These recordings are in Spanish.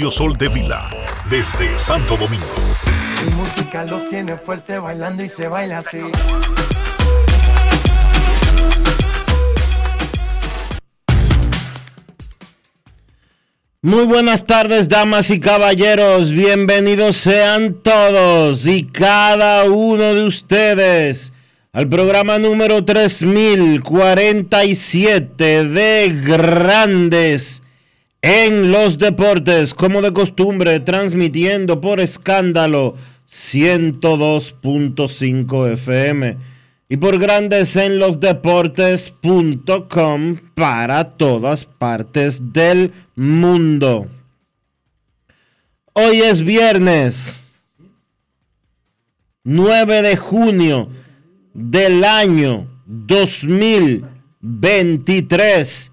Dionisio Soldevila, desde Santo Domingo. Mi música los tiene fuerte bailando y se baila así. Muy buenas tardes, damas y caballeros. Bienvenidos sean todos y cada uno de ustedes al programa número 3047 de Grandes en los Deportes, como de costumbre, transmitiendo por escándalo 102.5 FM y por Grandes en los Deportes.com para todas partes del mundo. Hoy es viernes 9 de junio del año 2023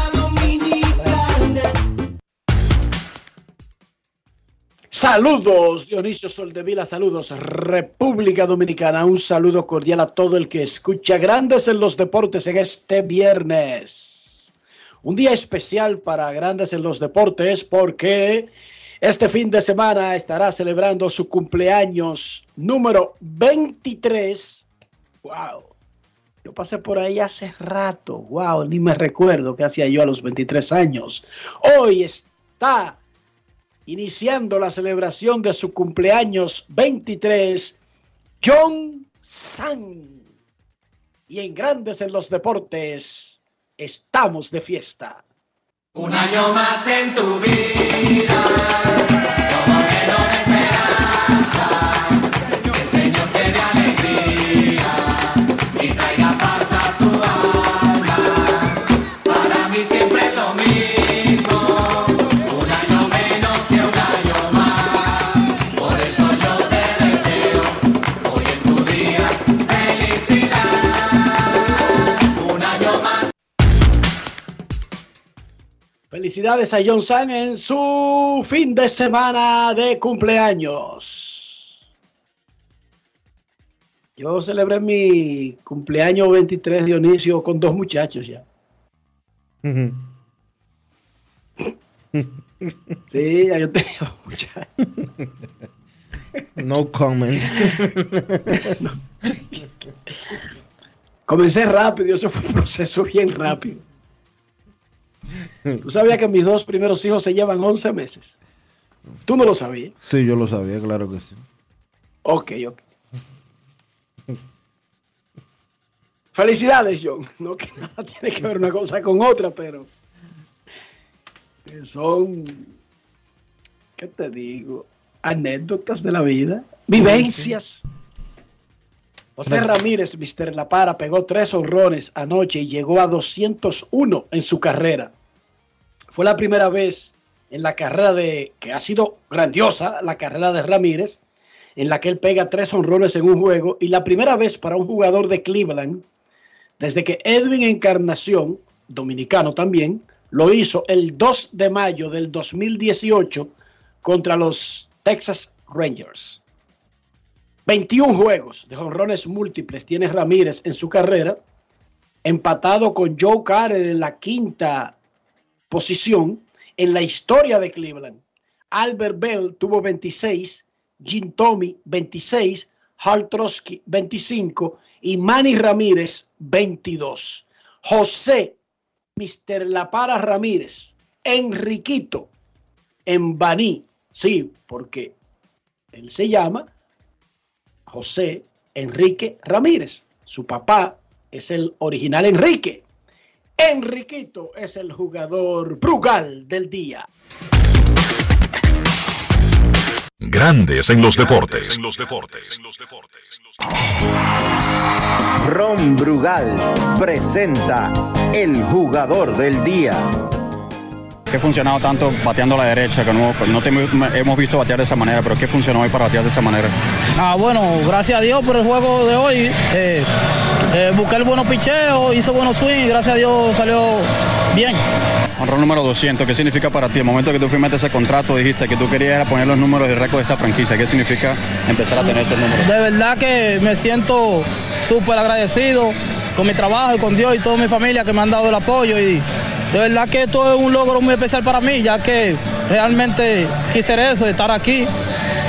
Saludos, Dionisio Soldevila, saludos, República Dominicana. Un saludo cordial a todo el que escucha Grandes en los Deportes en este viernes. Un día especial para Grandes en los Deportes porque este fin de semana estará celebrando su cumpleaños número 23. ¡Wow! Yo pasé por ahí hace rato. ¡Wow! Ni me recuerdo qué hacía yo a los 23 años. Hoy está iniciando la celebración de su cumpleaños 23, John San. Y en Grandes en los Deportes, estamos de fiesta. Un año más en tu vida, Felicidades a John San en su fin de semana de cumpleaños. Yo celebré mi cumpleaños 23 Dionisio con dos muchachos ya. Sí, ya yo tenía dos muchachos. No comment. Comencé rápido, eso fue un proceso bien rápido. Tú sabías que mis dos primeros hijos se llevan 11 meses. Tú no lo sabías. Sí, yo lo sabía, claro que sí. Ok, ok. Felicidades, John. No que nada tiene que ver una cosa con otra, pero son, ¿qué te digo? Anécdotas de la vida, vivencias. José Ramírez, Mr. La Para, pegó tres honrones anoche y llegó a 201 en su carrera. Fue la primera vez en la carrera de, que ha sido grandiosa, la carrera de Ramírez, en la que él pega tres honrones en un juego y la primera vez para un jugador de Cleveland desde que Edwin Encarnación, dominicano también, lo hizo el 2 de mayo del 2018 contra los Texas Rangers. 21 juegos de jonrones múltiples tiene Ramírez en su carrera, empatado con Joe Carter en la quinta posición en la historia de Cleveland. Albert Bell tuvo 26, Jim Tommy 26, Hal Trotsky 25 y Manny Ramírez 22. José, Mr. La Para Ramírez, Enriquito, en Baní, sí, porque él se llama José Enrique Ramírez. Su papá es el original Enrique. Enriquito es el jugador Brugal del día. Grandes en los deportes. En los deportes. Ron Brugal presenta el jugador del día. ¿Qué ha funcionado tanto bateando a la derecha? Que no, no te hemos visto batear de esa manera, pero ¿qué funcionó hoy para batear de esa manera? Ah, bueno, gracias a Dios por el juego de hoy. Eh, eh, busqué el buenos picheos, hice buenos swings y gracias a Dios salió bien. Honrón número 200, ¿qué significa para ti? El momento que tú firmaste ese contrato dijiste que tú querías poner los números de récord de esta franquicia. ¿Qué significa empezar a tener esos números? De verdad que me siento súper agradecido con mi trabajo y con Dios y toda mi familia que me han dado el apoyo y de verdad que esto es un logro muy especial para mí, ya que realmente quise eso, estar aquí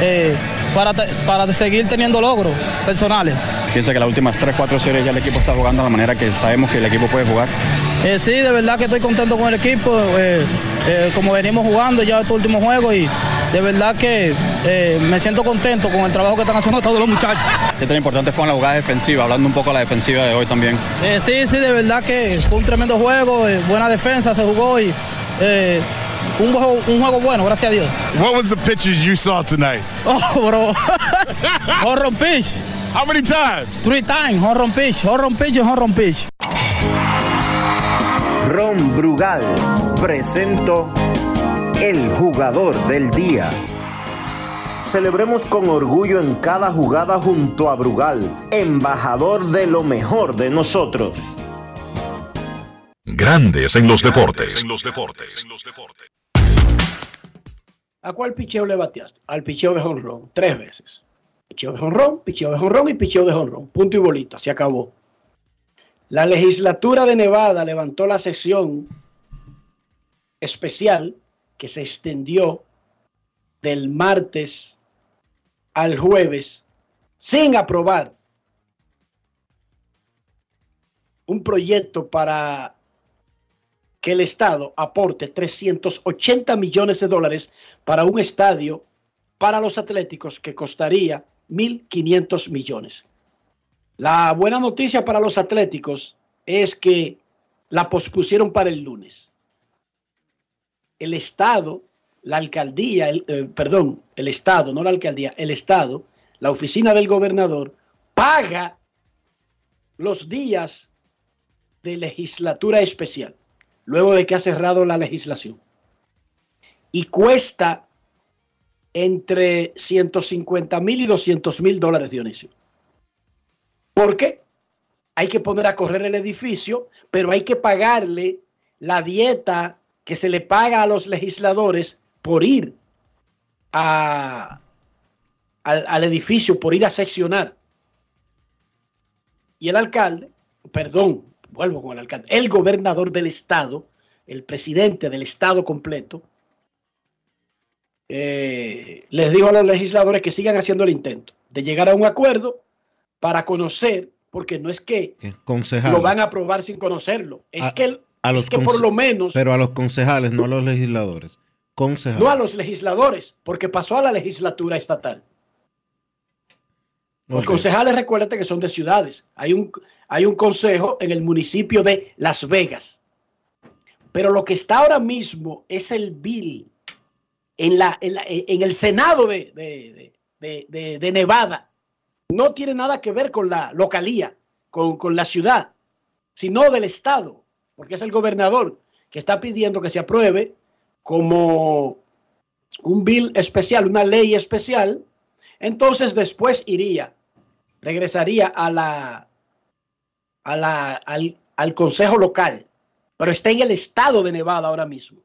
eh, para, para seguir teniendo logros personales. Piensa que las últimas 3, 4 series ya el equipo está jugando de la manera que sabemos que el equipo puede jugar. Eh, sí, de verdad que estoy contento con el equipo, eh, eh, como venimos jugando ya estos últimos juegos y de verdad que me siento contento con el trabajo que están haciendo todos los muchachos. ¿Qué tan importante fue en la jugada defensiva? Hablando un poco de la defensiva de hoy también. Sí, sí, de verdad que fue un tremendo juego, buena defensa se jugó y fue un juego, un juego bueno, gracias a Dios. What was the pitches you saw tonight? Oh, bro. Horror pitch. How many times? Three times, horror pitch, horror pitch horror pitch. Ron Brugal presento el jugador del día. Celebremos con orgullo en cada jugada junto a Brugal, embajador de lo mejor de nosotros. Grandes en los deportes. En los deportes. ¿A cuál picheo le bateaste? Al picheo de jonrón, tres veces. Picheo de jonrón, picheo de jonrón y picheo de jonrón. Punto y bolita, se acabó. La legislatura de Nevada levantó la sesión especial que se extendió del martes al jueves sin aprobar un proyecto para que el Estado aporte 380 millones de dólares para un estadio para los atléticos que costaría 1.500 millones. La buena noticia para los atléticos es que la pospusieron para el lunes. El Estado, la alcaldía, el, eh, perdón, el Estado, no la alcaldía, el Estado, la oficina del gobernador, paga los días de legislatura especial, luego de que ha cerrado la legislación. Y cuesta entre 150 mil y 200 mil dólares, Dionisio. ¿Por qué? Hay que poner a correr el edificio, pero hay que pagarle la dieta que se le paga a los legisladores por ir al, al edificio, por ir a seccionar. Y el alcalde, perdón, vuelvo con el alcalde, el gobernador del estado, el presidente del estado completo, eh, les dijo a los legisladores que sigan haciendo el intento de llegar a un acuerdo para conocer, porque no es que lo van a aprobar sin conocerlo, es A- que, el- a los es que por lo menos, Pero a los concejales, no a los legisladores. Concejales. no a los legisladores, porque pasó a la legislatura estatal. Los concejales, recuérdate que son de ciudades. Hay un, hay un consejo en el municipio de Las Vegas. Pero lo que está ahora mismo es el bill en, la, en, la- en el Senado de, de- de- de- de Nevada. No tiene nada que ver con la localía, con, con la ciudad, sino del Estado, porque es el gobernador que está pidiendo que se apruebe como un bill especial, una ley especial. Entonces después iría, regresaría al, al consejo local, pero está en el estado de Nevada ahora mismo.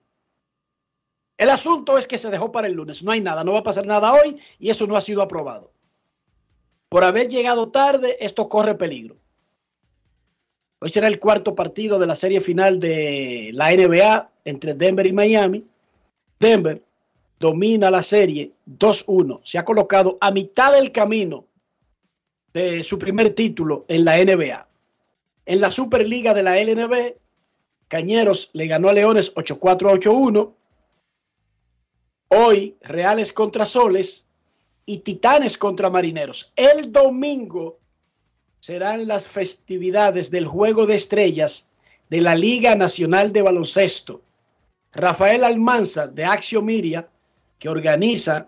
El asunto es que se dejó para el lunes. No hay nada, no va a pasar nada hoy y eso no ha sido aprobado. Por haber llegado tarde, esto corre peligro. Hoy será el cuarto partido de la serie final de la NBA entre Denver y Miami. Denver domina la serie 2-1. Se ha colocado a mitad del camino de su primer título en la NBA. En la Superliga de la LNB, Cañeros le ganó a Leones 8-4-8-1. Hoy, Reales contra Soles y Titanes contra Marineros. El domingo serán las festividades del Juego de Estrellas de la Liga Nacional de Baloncesto. Rafael Almanza de Axio Miria, que organiza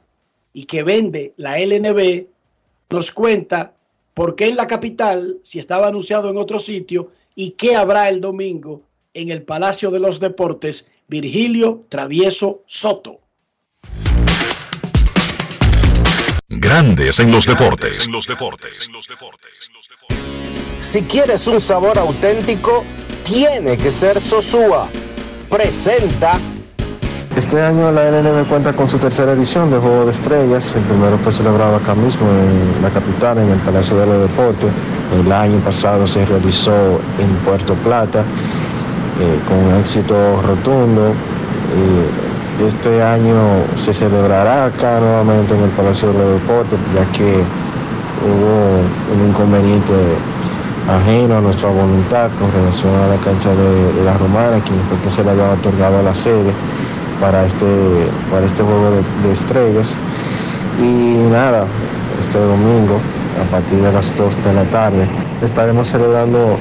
y que vende la LNB, nos cuenta por qué en la capital, si estaba anunciado en otro sitio, y qué habrá el domingo en el Palacio de los Deportes Virgilio Travieso Soto. Grandes en los deportes. En los deportes. Si quieres un sabor auténtico, tiene que ser Sosúa. Presenta Este año la LNB cuenta con su tercera edición de Juego de Estrellas. El primero fue celebrado acá mismo en la capital, en el Palacio de los Deportes. El año pasado se realizó en Puerto Plata eh, con éxito rotundo. Eh, este año se celebrará acá nuevamente en el Palacio de los Deportes, ya que hubo un inconveniente ajeno a nuestra voluntad con relación a la cancha de, de la Romana, quien fue que se le había otorgado la sede para este, para este juego de, estrellas. Y nada, este domingo, a partir de las 2 de la tarde, estaremos celebrando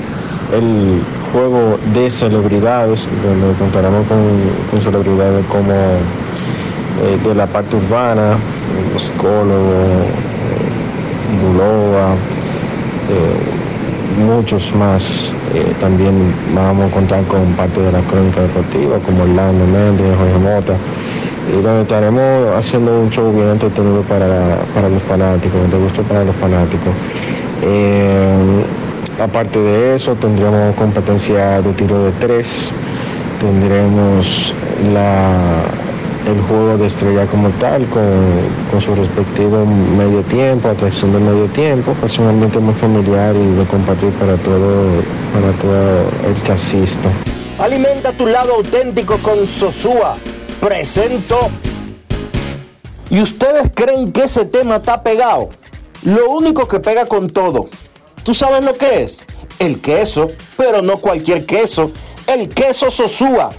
el juego de celebridades, donde contaremos con, celebridades como eh, de la parte urbana, psicólogo, eh, Bulova, eh, muchos más. Eh, también vamos a contar con parte de la crónica deportiva, como Orlando Méndez, Jorge Mota, y donde estaremos haciendo un show bien entretenido para, para los fanáticos, de gusto para los fanáticos. Eh, aparte de eso, tendremos competencia de tiro de tres, tendremos la, el juego de estrella como tal, con, con su respectivo medio tiempo, atracción de medio tiempo, es un ambiente muy familiar y de compartir para todo, para todo el que asista. Alimenta tu lado auténtico con Sosúa. Presento. ¿Y ustedes creen que ese tema está pegado? Lo único que pega con todo. ¿Tú sabes lo que es? El queso, pero no cualquier queso. El queso Sosúa.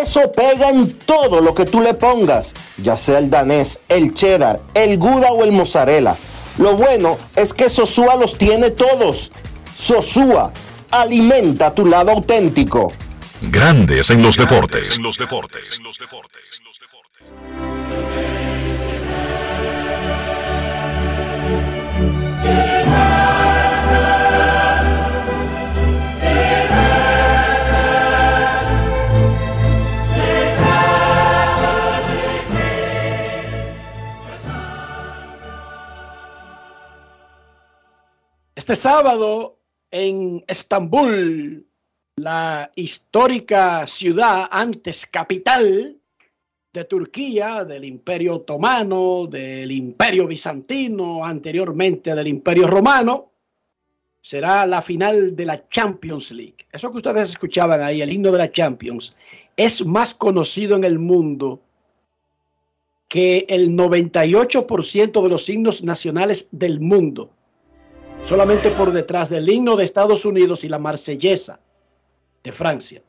Eso pega en todo lo que tú le pongas, ya sea el danés, el cheddar, el gouda o el mozzarella. Lo bueno es que Sosúa los tiene todos. Sosúa, alimenta tu lado auténtico. Grandes en los deportes. En los deportes. Este sábado en Estambul, la histórica ciudad, antes capital de Turquía, del Imperio Otomano, del Imperio Bizantino, anteriormente del Imperio Romano, será la final de la Champions League. Eso que ustedes escuchaban ahí, el himno de la Champions, es más conocido en el mundo que el 98% de los himnos nacionales del mundo solamente por detrás del himno de Estados Unidos y la marsellesa de Francia.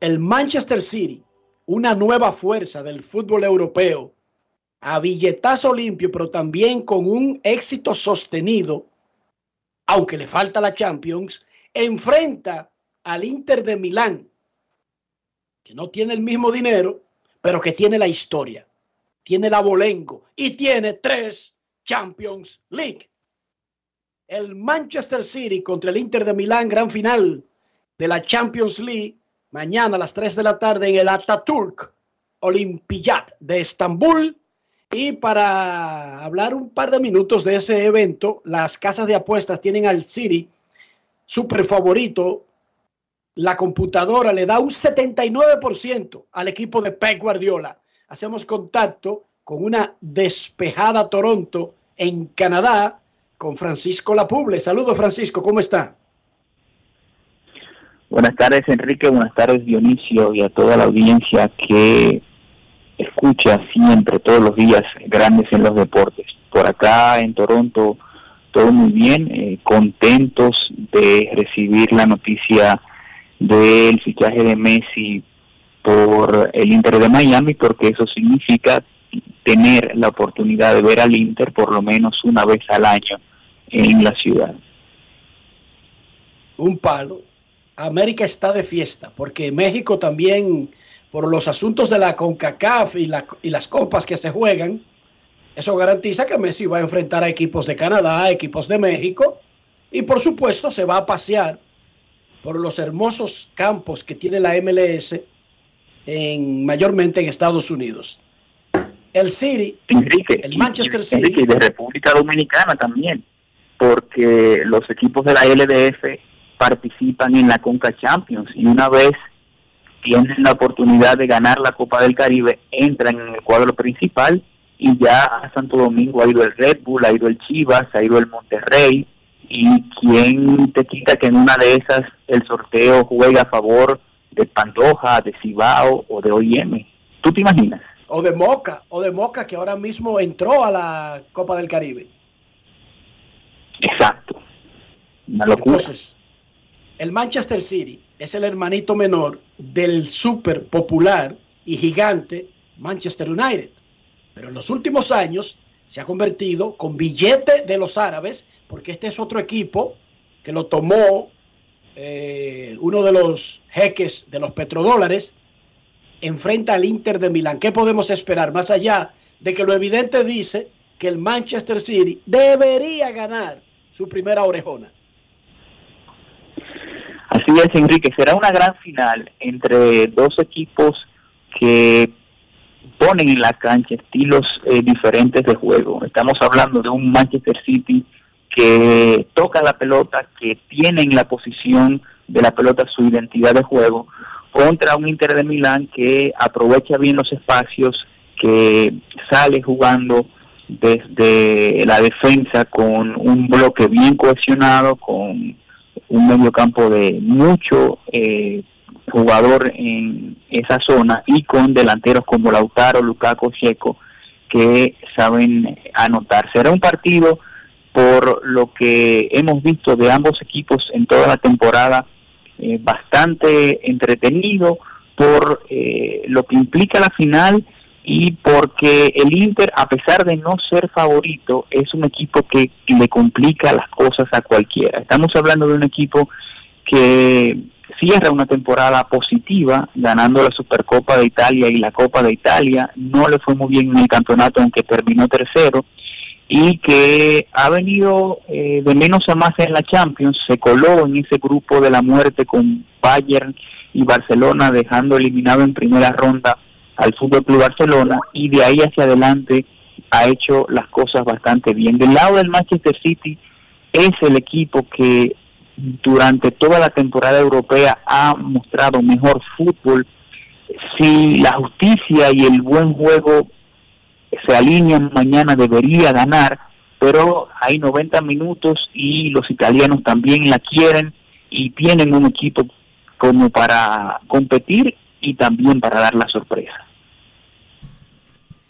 El Manchester City, una nueva fuerza del fútbol europeo, a billetazo limpio, pero también con un éxito sostenido, aunque le falta la Champions, enfrenta al Inter de Milán, que no tiene el mismo dinero, pero que tiene la historia, tiene la Bolengo y tiene tres Champions League. El Manchester City contra el Inter de Milán, gran final de la Champions League, mañana a las 3 de la tarde en el Ataturk Olimpiyat de Estambul. Y para hablar un par de minutos de ese evento, las casas de apuestas tienen al City super favorito, la computadora le da un 79% al equipo de Pep Guardiola. Hacemos contacto con una despejada Toronto en Canadá con Francisco Lapuble. Saludos Francisco, ¿cómo está? Buenas tardes Enrique, buenas tardes Dionisio y a toda la audiencia que escucha siempre, todos los días, grandes en los deportes. Por acá en Toronto, todo muy bien, eh, contentos de recibir la noticia del fichaje de Messi por el Inter de Miami, porque eso significa tener la oportunidad de ver al Inter por lo menos una vez al año en la ciudad. Un palo. América está de fiesta, porque México también, por los asuntos de la CONCACAF y, la- y las copas que se juegan, eso garantiza que Messi va a enfrentar a equipos de Canadá, a equipos de México, y por supuesto se va a pasear por los hermosos campos que tiene la MLS en, mayormente en Estados Unidos. El City, Enrique, el Manchester City, Enrique, y de República Dominicana también, porque los equipos de la LDF participan en la Conca Champions y una vez tienen la oportunidad de ganar la Copa del Caribe, entran en el cuadro principal y ya a Santo Domingo ha ido el Red Bull, ha ido el Chivas, ha ido el Monterrey y quién te quita que en una de esas el sorteo juegue a favor de Pantoja, de Cibao o de OIM. ¿Tú te imaginas? O de Moca, o de Moca que ahora mismo entró a la Copa del Caribe. Exacto. Una locura. Entonces, el Manchester City es el hermanito menor del súper popular y gigante Manchester United. Pero en los últimos años se ha convertido con billete de los árabes, porque este es otro equipo que lo tomó eh, uno de los jeques de los petrodólares, enfrenta al Inter de Milán. ¿Qué podemos esperar? Más allá de que lo evidente dice que el Manchester City debería ganar su primera orejona. Así es, Enrique. Será una gran final entre dos equipos que ponen en la cancha estilos eh, diferentes de juego. Estamos hablando de un Manchester City que toca la pelota, que tiene en la posición de la pelota su identidad de juego, contra un Inter de Milán que aprovecha bien los espacios, que sale jugando desde la defensa con un bloque bien cohesionado, con un medio campo de mucho eh, jugador en esa zona y con delanteros como Lautaro, Lukaku, Checo que saben anotar. Será un partido por lo que hemos visto de ambos equipos en toda la temporada eh, bastante entretenido por eh, lo que implica la final y porque el Inter, a pesar de no ser favorito, es un equipo que le complica las cosas a cualquiera. Estamos hablando de un equipo que cierra una temporada positiva, ganando la Supercopa de Italia y la Copa de Italia. No le fue muy bien en el campeonato, aunque terminó tercero. Y que ha venido eh, de menos a más en la Champions, se coló en ese grupo de la muerte con Bayern y Barcelona, dejando eliminado en primera ronda al Fútbol Club Barcelona y de ahí hacia adelante ha hecho las cosas bastante bien. Del lado del Manchester City es el equipo que durante toda la temporada europea ha mostrado mejor fútbol. Si la justicia y el buen juego se alinean mañana debería ganar, pero hay 90 minutos y los italianos también la quieren y tienen un equipo como para competir y también para dar la sorpresa.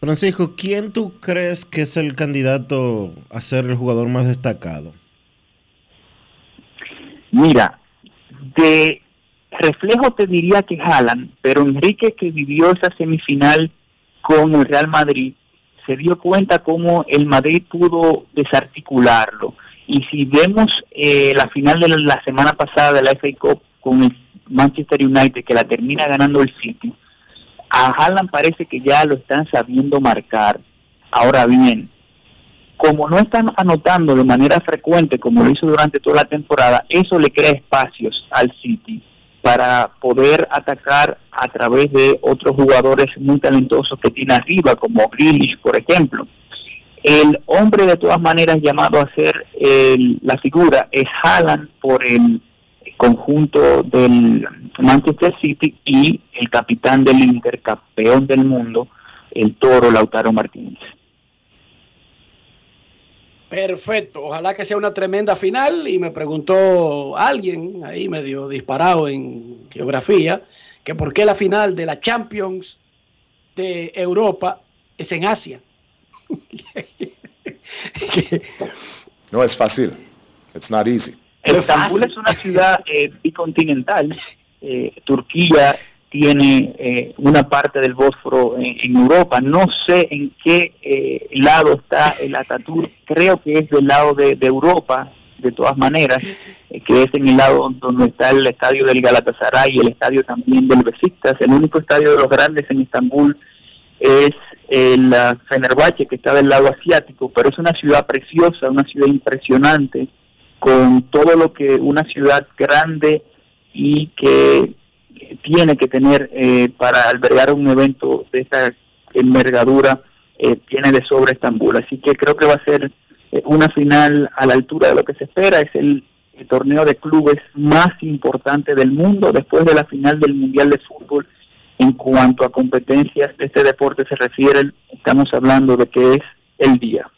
Francisco, ¿quién tú crees que es el candidato a ser el jugador más destacado? Mira, de reflejo te diría que Haaland, pero Enrique que vivió esa semifinal con el Real Madrid, se dio cuenta cómo el Madrid pudo desarticularlo. Y si vemos eh, la final de la semana pasada de la FA Cup con el Manchester United, que la termina ganando el City, a Haaland parece que ya lo están sabiendo marcar. Ahora bien, como no están anotando de manera frecuente como lo hizo durante toda la temporada, eso le crea espacios al City para poder atacar a través de otros jugadores muy talentosos que tiene arriba, como Grealish, por ejemplo. El hombre de todas maneras llamado a ser el- la figura es Haaland por el conjunto del Manchester City y el capitán del Inter, campeón del mundo, el toro Lautaro Martínez. Perfecto, ojalá que sea una tremenda final y me preguntó alguien ahí medio disparado en geografía que por qué la final de la Champions de Europa es en Asia. No es fácil. It's not easy. Estambul es una ciudad eh, bicontinental. Eh, Turquía tiene eh, una parte del Bósforo en, Europa. No sé en qué eh, lado está el Ataturk. Creo que es del lado de, de Europa, de todas maneras, eh, que es en el lado donde está el estadio del Galatasaray y el estadio también del Besiktas. El único estadio de los grandes en Estambul es el ah, Fenerbahce, que está del lado asiático, pero es una ciudad preciosa, una ciudad impresionante, con todo lo que una ciudad grande y que tiene que tener eh, para albergar un evento de esta envergadura, eh, tiene de sobra Estambul. Así que creo que va a ser eh, una final a la altura de lo que se espera. Es el, el torneo de clubes más importante del mundo después de la final del Mundial de Fútbol. En cuanto a competencias de este deporte se refieren, estamos hablando de que es el día.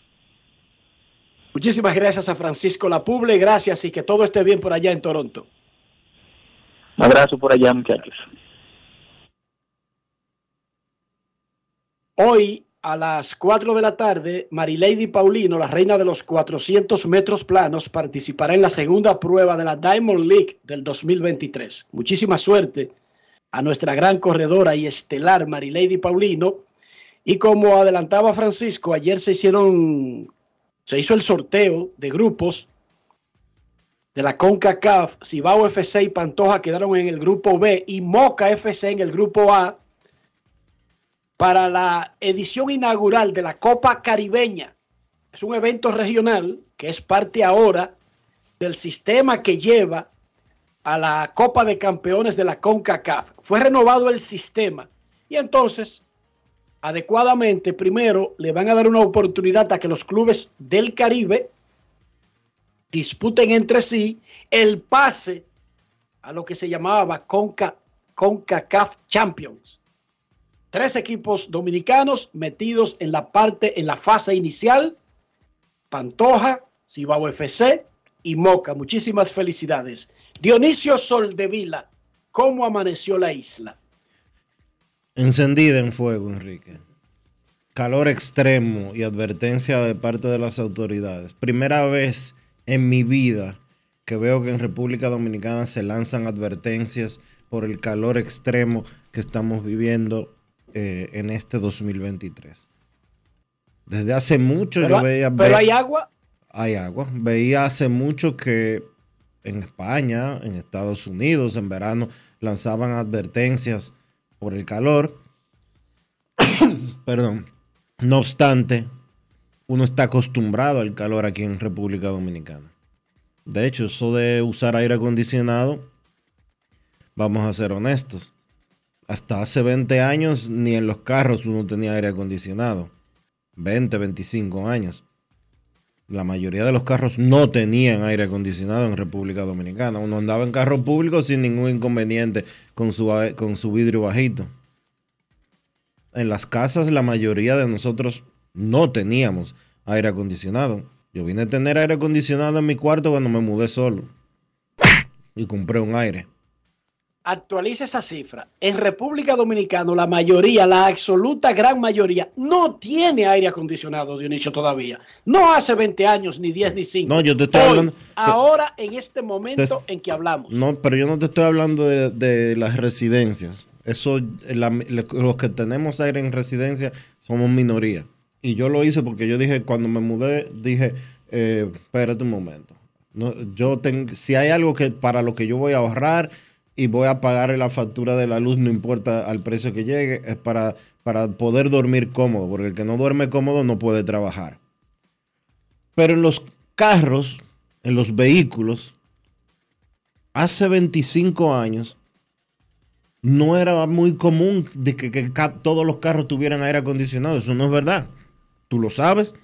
Muchísimas gracias a Francisco Lapuble, gracias y que todo esté bien por allá en Toronto. Un abrazo por allá, muchachos. Hoy a las 4 de la tarde, Marilady Paulino, la reina de los 400 metros planos, participará en la segunda prueba de la Diamond League del 2023. Muchísima suerte a nuestra gran corredora y estelar Marilady Paulino. Y como adelantaba Francisco, ayer se hicieron, se hizo el sorteo de grupos de la CONCACAF. Cibao FC y Pantoja quedaron en el grupo B y Moca FC en el grupo A para la edición inaugural de la Copa Caribeña. Es un evento regional que es parte ahora del sistema que lleva a la Copa de Campeones de la CONCACAF. Fue renovado el sistema y entonces, adecuadamente, primero le van a dar una oportunidad a que los clubes del Caribe disputen entre sí el pase a lo que se llamaba Conca, CONCACAF Champions. Tres equipos dominicanos metidos en la parte, en la fase inicial. Pantoja, Cibao FC y Moca. Muchísimas felicidades. Dionisio Soldevila, ¿cómo amaneció la isla? Encendida en fuego, Enrique. Calor extremo y advertencia de parte de las autoridades. Primera vez en mi vida que veo que en República Dominicana se lanzan advertencias por el calor extremo que estamos viviendo eh, en este 2023. Desde hace mucho Pero, yo veía... pero ve- hay agua. hay agua. Veía hace mucho que en España, en Estados Unidos, en verano, lanzaban advertencias por el calor. Perdón. No obstante, uno está acostumbrado al calor aquí en República Dominicana. De hecho, eso de usar aire acondicionado, vamos a ser honestos. Hasta hace 20 años ni en los carros uno tenía aire acondicionado. 20, 25 años. La mayoría de los carros no tenían aire acondicionado en República Dominicana. Uno andaba en carro público sin ningún inconveniente con su, con su vidrio bajito. En las casas la mayoría de nosotros no teníamos aire acondicionado. Yo vine a tener aire acondicionado en mi cuarto cuando me mudé solo. Y compré un aire. Actualiza esa cifra. En República Dominicana, la mayoría, la absoluta gran mayoría, no tiene aire acondicionado, Dionisio, todavía. No hace 20 años, ni 10, ni 5. No, yo te estoy Hoy, hablando- Ahora, en este momento en que hablamos. No, pero yo no te estoy hablando de, de las residencias. Eso, la- los que tenemos aire en residencia somos minoría. Y yo lo hice porque yo dije, cuando me mudé, dije, eh, espérate un momento. No, yo tengo, si hay algo que para lo que yo voy a ahorrar y voy a pagar la factura de la luz, no importa al precio que llegue, es para, para poder dormir cómodo, porque el que no duerme cómodo no puede trabajar. Pero en los carros, en los vehículos, hace 25 años no era muy común de que, que todos los carros tuvieran aire acondicionado. Eso no es verdad. Tú lo sabes.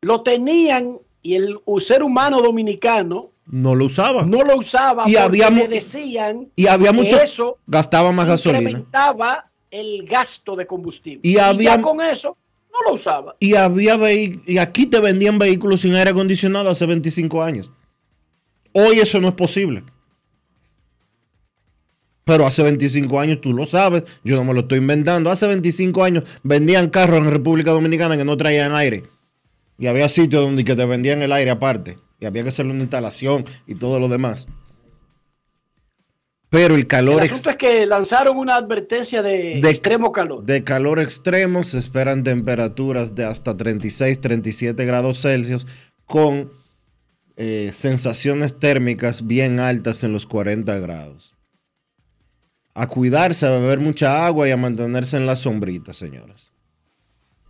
Lo tenían y el ser humano dominicano no lo usaba. no lo usaba Y porque había le decían y había que mucho eso gastaba más gasolina. incrementaba el gasto de combustible. Y Y, había- ya con eso no lo usaba. Y había y aquí te vendían vehículos sin aire acondicionado hace 25 años. Hoy eso no es posible. Pero hace 25 años tú lo sabes, yo no me lo estoy inventando. Hace 25 años vendían carros en República Dominicana que no traían aire. Y había sitios donde que te vendían el aire aparte. Y había que hacerle una instalación y todo lo demás. Pero el calor El asunto es que lanzaron una advertencia de, De- extremo calor. de calor extremo se esperan temperaturas de hasta 36, 37 grados Celsius con eh, sensaciones térmicas bien altas en los 40 grados. A cuidarse, a beber mucha agua y a mantenerse en la sombrita, señoras.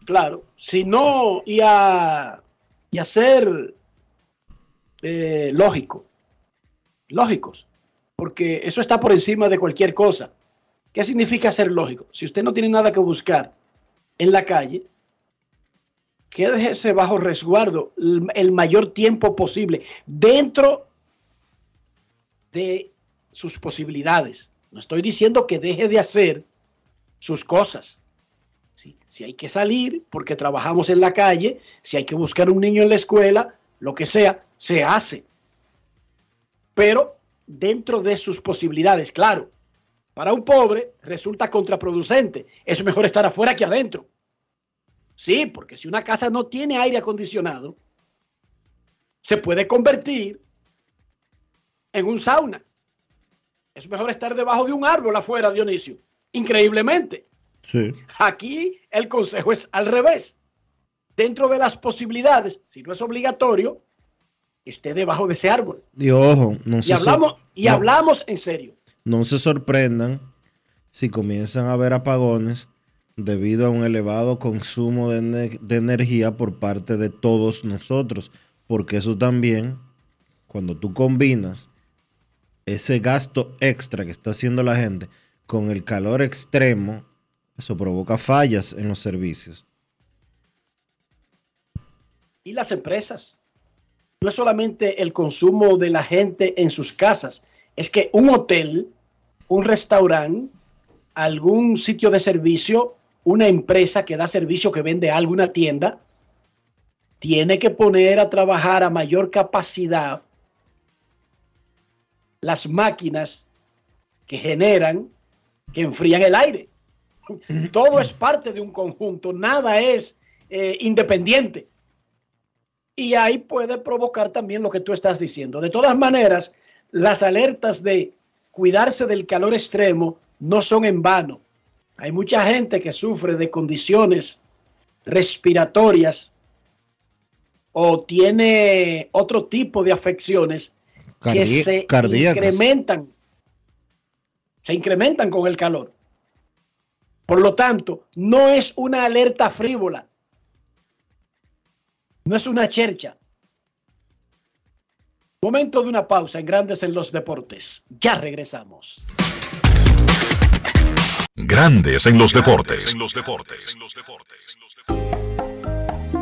Claro, si no, y a, y a ser eh, lógico, lógicos, porque eso está por encima de cualquier cosa. ¿Qué significa ser lógico? Si usted no tiene nada que buscar en la calle, quédese bajo resguardo el mayor tiempo posible, dentro de sus posibilidades. No estoy diciendo que deje de hacer sus cosas. Si, hay que salir porque trabajamos en la calle, si hay que buscar un niño en la escuela, lo que sea, se hace. Pero dentro de sus posibilidades, claro. Para un pobre resulta contraproducente. Es mejor estar afuera que adentro. Sí, porque si una casa no tiene aire acondicionado, se puede convertir en un sauna. Es mejor estar debajo de un árbol afuera, Dionisio. Increíblemente. Sí. Aquí el consejo es al revés. Dentro de las posibilidades, si no es obligatorio, esté debajo de ese árbol. Y ojo, no Y se, hablamos, y no- hablamos en serio. no se sorprendan si comienzan a haber apagones debido a un elevado consumo de energía por parte de todos nosotros, porque eso también, cuando tú combinas ese gasto extra que está haciendo la gente con el calor extremo, eso provoca fallas en los servicios. Y las empresas. No es solamente el consumo de la gente en sus casas, es que un hotel, un restaurante, algún sitio de servicio, una empresa que da servicio, que vende algo, una tienda, tiene que poner a trabajar a mayor capacidad las máquinas que generan, que enfrían el aire. Todo es parte de un conjunto, nada es eh, independiente. Y ahí puede provocar también lo que tú estás diciendo. De todas maneras, las alertas de cuidarse del calor extremo no son en vano. Hay mucha gente que sufre de condiciones respiratorias o tiene otro tipo de afecciones que se cardíacas. incrementan, se incrementan con el calor. Por lo tanto, no es una alerta frívola, no es una chercha. Momento de una pausa en Grandes en los Deportes. Ya regresamos. Grandes en los deportes.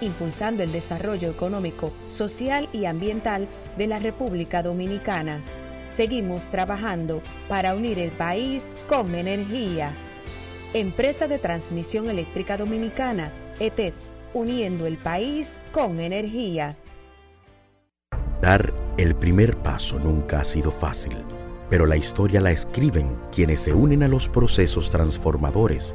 impulsando el desarrollo económico, social y ambiental de la República Dominicana. Seguimos trabajando para unir el país con energía. Empresa de Transmisión Eléctrica Dominicana, ETED, uniendo el país con energía. Dar el primer paso nunca ha sido fácil, pero la historia la escriben quienes se unen a los procesos transformadores,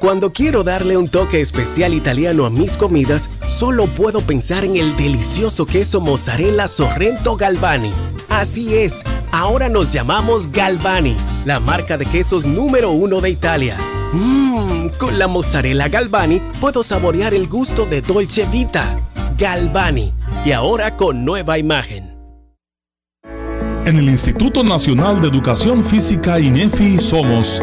Cuando quiero darle un toque especial italiano a mis comidas, solo puedo pensar en el delicioso queso mozzarella Sorrento Galvani. Así es, ahora nos llamamos Galvani, la marca de quesos número uno de Italia. Mmm, con la mozzarella Galvani puedo saborear el gusto de Dolce Vita. Galvani, y ahora con nueva imagen. En el Instituto Nacional de Educación Física INEFI somos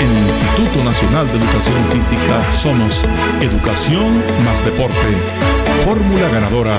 En el Instituto Nacional de Educación Física somos Educación más Deporte. Fórmula ganadora.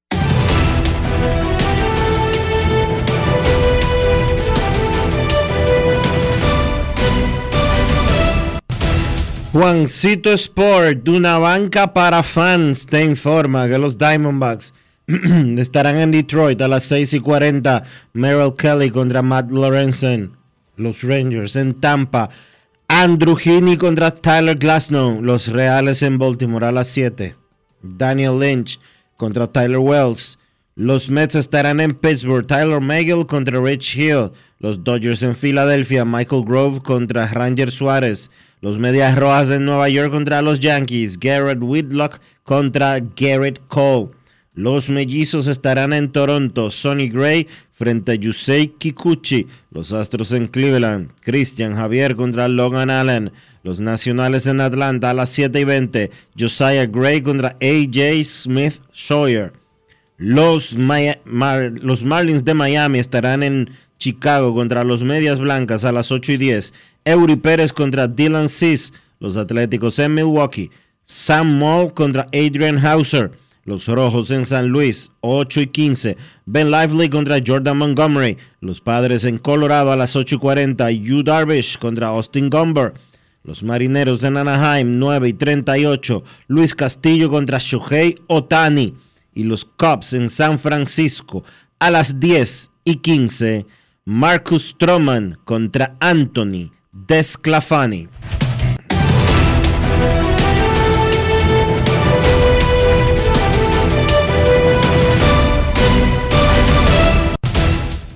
Juancito Sport, una banca para fans, te informa que los Diamondbacks estarán en Detroit a las 6 y 40. Merrill Kelly contra Matt Lorenzen. Los Rangers en Tampa. Andrew Heaney contra Tyler Glasnow. Los Reales en Baltimore a las 7. Daniel Lynch contra Tyler Wells. Los Mets estarán en Pittsburgh. Tyler Megill contra Rich Hill. Los Dodgers en Filadelfia. Michael Grove contra Ranger Suárez. Los Medias Rojas en Nueva York contra los Yankees. Garrett Whitlock contra Garrett Cole. Los Mellizos estarán en Toronto. Sonny Gray frente a Yusei Kikuchi. Los Astros en Cleveland. Christian Javier contra Logan Allen. Los Nacionales en Atlanta a las 7 y 20. Josiah Gray contra AJ Smith Sawyer. Los, los Marlins de Miami estarán en Chicago contra los Medias Blancas a las 8 y 10. Eury Pérez contra Dylan Cis. Los Atléticos en Milwaukee. Sam Moll contra Adrian Hauser. Los Rojos en San Luis, 8 y 15. Ben Lively contra Jordan Montgomery. Los Padres en Colorado a las 8 y 40. Yu Darvish contra Austin Gomber. Los Marineros en Anaheim, 9 y 38. Luis Castillo contra Shohei Otani. Y los Cubs en San Francisco a las 10 y 15. Marcus Stroman contra Anthony Desclafani.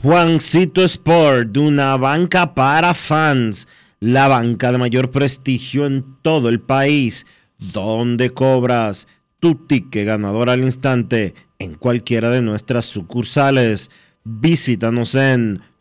Juancito Sport, una banca para fans, la banca de mayor prestigio en todo el país, donde cobras tu ticket ganador al instante en cualquiera de nuestras sucursales. Visítanos en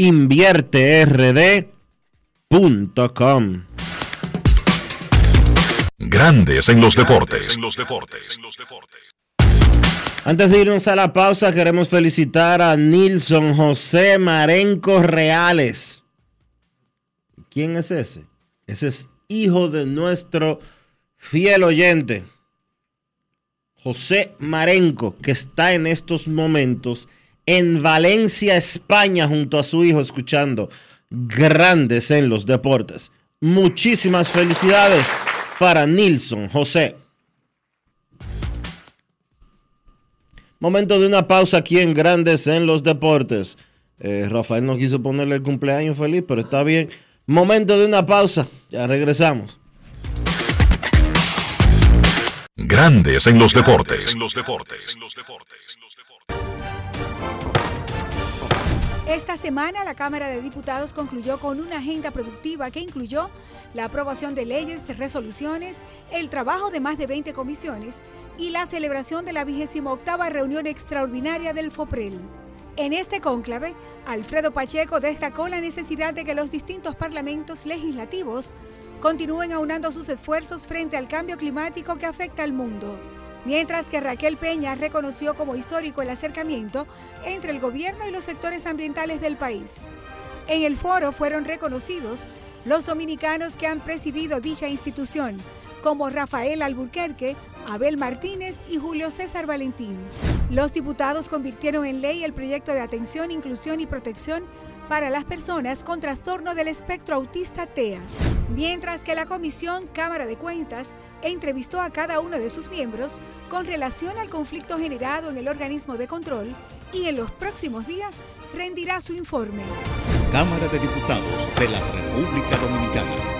invierterd.com. Grandes en los deportes. Antes de irnos a la pausa, queremos felicitar a Nilson José Marenco Reales. ¿Quién es ese? Ese es hijo de nuestro fiel oyente, José Marenco, que está en estos momentos en Valencia, España, junto a su hijo, escuchando grandes en los deportes. Muchísimas felicidades para Nilson José. Momento de una pausa aquí en Grandes en los Deportes. Eh, Rafael no quiso ponerle el cumpleaños feliz, pero está bien. Momento de una pausa. Ya regresamos. Grandes en los deportes. Esta semana la Cámara de Diputados concluyó con una agenda productiva que incluyó la aprobación de leyes, resoluciones, el trabajo de más de 20 comisiones y la celebración de la 28 reunión extraordinaria del FOPREL. En este cónclave, Alfredo Pacheco destacó la necesidad de que los distintos parlamentos legislativos continúen aunando sus esfuerzos frente al cambio climático que afecta al mundo mientras que Raquel Peña reconoció como histórico el acercamiento entre el gobierno y los sectores ambientales del país. En el foro fueron reconocidos los dominicanos que han presidido dicha institución, como Rafael Alburquerque, Abel Martínez y Julio César Valentín. Los diputados convirtieron en ley el proyecto de atención, inclusión y protección para las personas con trastorno del espectro autista TEA, mientras que la Comisión Cámara de Cuentas entrevistó a cada uno de sus miembros con relación al conflicto generado en el organismo de control y en los próximos días rendirá su informe. Cámara de Diputados de la República Dominicana.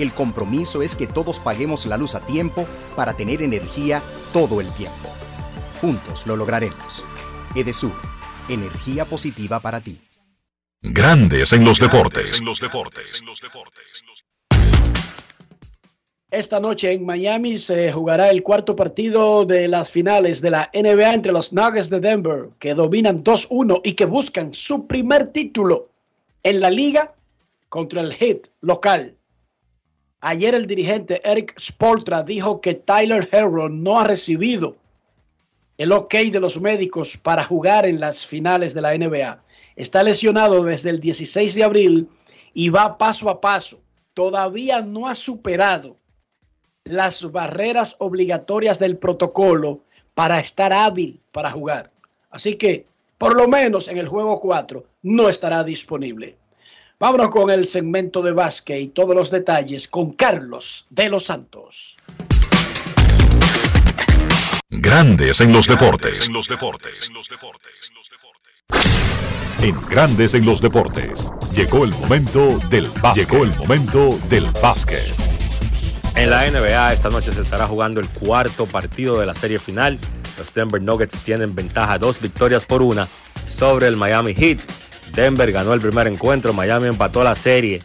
El compromiso es que todos paguemos la luz a tiempo para tener energía todo el tiempo. Juntos lo lograremos. Edesur, energía positiva para ti. Grandes en los deportes. Esta noche en Miami se jugará el cuarto partido de las finales de la NBA entre los Nuggets de Denver, que dominan 2-1 y que buscan su primer título en la liga contra el Heat local. Ayer el dirigente Eric Spoltra dijo que Tyler Herro no ha recibido el ok de los médicos para jugar en las finales de la NBA. Está lesionado desde el 16 de abril y va paso a paso. Todavía no ha superado las barreras obligatorias del protocolo para estar hábil para jugar. Así que, por lo menos en el juego 4, no estará disponible. Vámonos con el segmento de básquet y todos los detalles con Carlos de los Santos. Grandes en los deportes. En los deportes. En Grandes en los deportes. Llegó el momento del básquet. Llegó el momento del básquet. En la NBA esta noche se estará jugando el cuarto partido de la serie final. Los Denver Nuggets tienen ventaja dos victorias por una sobre el Miami Heat. Denver ganó el primer encuentro, Miami empató la serie,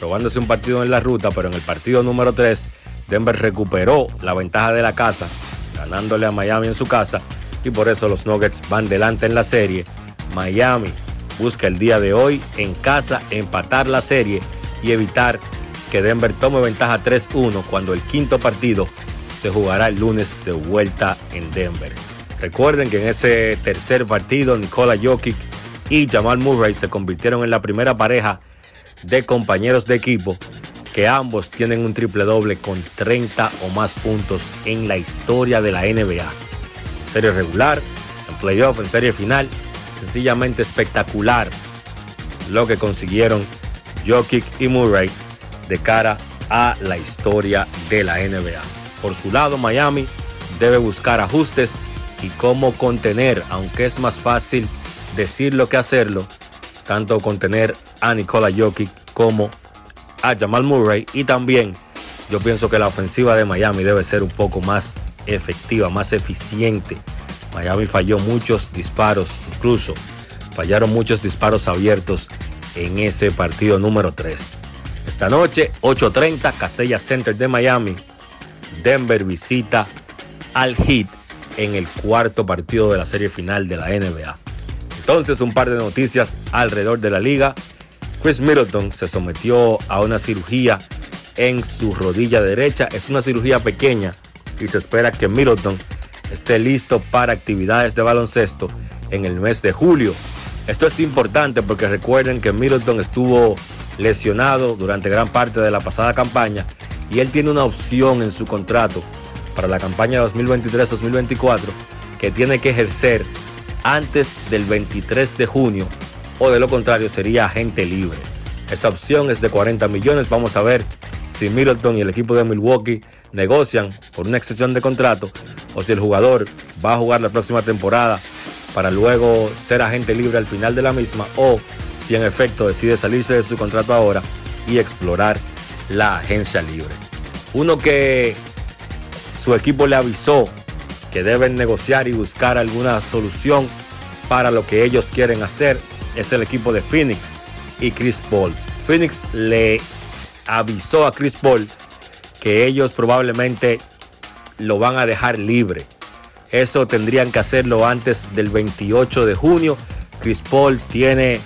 robándose un partido en la ruta, pero en el partido número 3, Denver recuperó la ventaja de la casa, ganándole a Miami en su casa, y por eso los Nuggets van delante en la serie. Miami busca el día de hoy en casa empatar la serie y evitar que Denver tome ventaja 3-1 cuando el quinto partido se jugará el lunes de vuelta en Denver. Recuerden que en ese tercer partido Nikola Jokic y Jamal Murray se convirtieron en la primera pareja de compañeros de equipo que ambos tienen un triple doble con 30 o más puntos en la historia de la NBA. Serie regular, en playoff, en serie final, sencillamente espectacular lo que consiguieron Jokic y Murray de cara a la historia de la NBA. Por su lado, Miami debe buscar ajustes y cómo contener, aunque es más fácil decirlo que hacerlo, tanto contener a Nikola Jokic como a Jamal Murray y también yo pienso que la ofensiva de Miami debe ser un poco más efectiva, más eficiente. Miami falló muchos disparos, incluso fallaron muchos disparos abiertos en ese partido número 3. Esta noche, 8.30, Casella Center de Miami. Denver visita al Heat en el cuarto partido de la serie final de la NBA. Entonces, un par de noticias alrededor de la liga. Chris Middleton se sometió a una cirugía en su rodilla derecha. Es una cirugía pequeña y se espera que Middleton esté listo para actividades de baloncesto en el mes de julio. Esto es importante porque recuerden que Middleton estuvo lesionado durante gran parte de la pasada campaña y él tiene una opción en su contrato para la campaña 2023-2024 que tiene que ejercer antes del 23 de junio o de lo contrario sería agente libre. Esa opción es de 40 millones. Vamos a ver si Middleton y el equipo de Milwaukee negocian por una extensión de contrato o si el jugador va a jugar la próxima temporada para luego ser agente libre al final de la misma o si en efecto decide salirse de su contrato ahora y explorar la agencia libre. Uno que su equipo le avisó que deben negociar y buscar alguna solución para lo que ellos quieren hacer es el equipo de Phoenix y Chris Paul. Phoenix le avisó a Chris Paul que ellos probablemente lo van a dejar libre. Eso tendrían que hacerlo antes del 28 de junio. Chris Paul tiene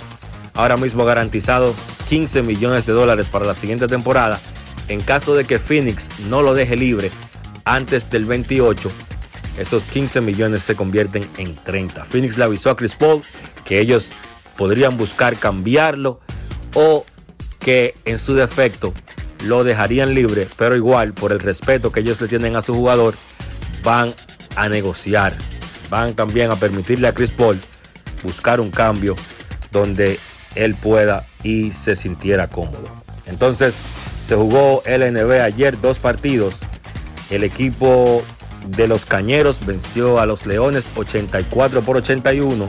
ahora mismo garantizado 15 millones de dólares para la siguiente temporada. En caso de que Phoenix no lo deje libre antes del 28, esos 15 millones se convierten en 30. Phoenix le avisó a Chris Paul que ellos podrían buscar cambiarlo o que en su defecto lo dejarían libre, pero igual por el respeto que ellos le tienen a su jugador, van a negociar. Van también a permitirle a Chris Paul buscar un cambio donde él pueda y se sintiera cómodo. Entonces se jugó LNB ayer dos partidos. El equipo de los Cañeros venció a los Leones 84 por 81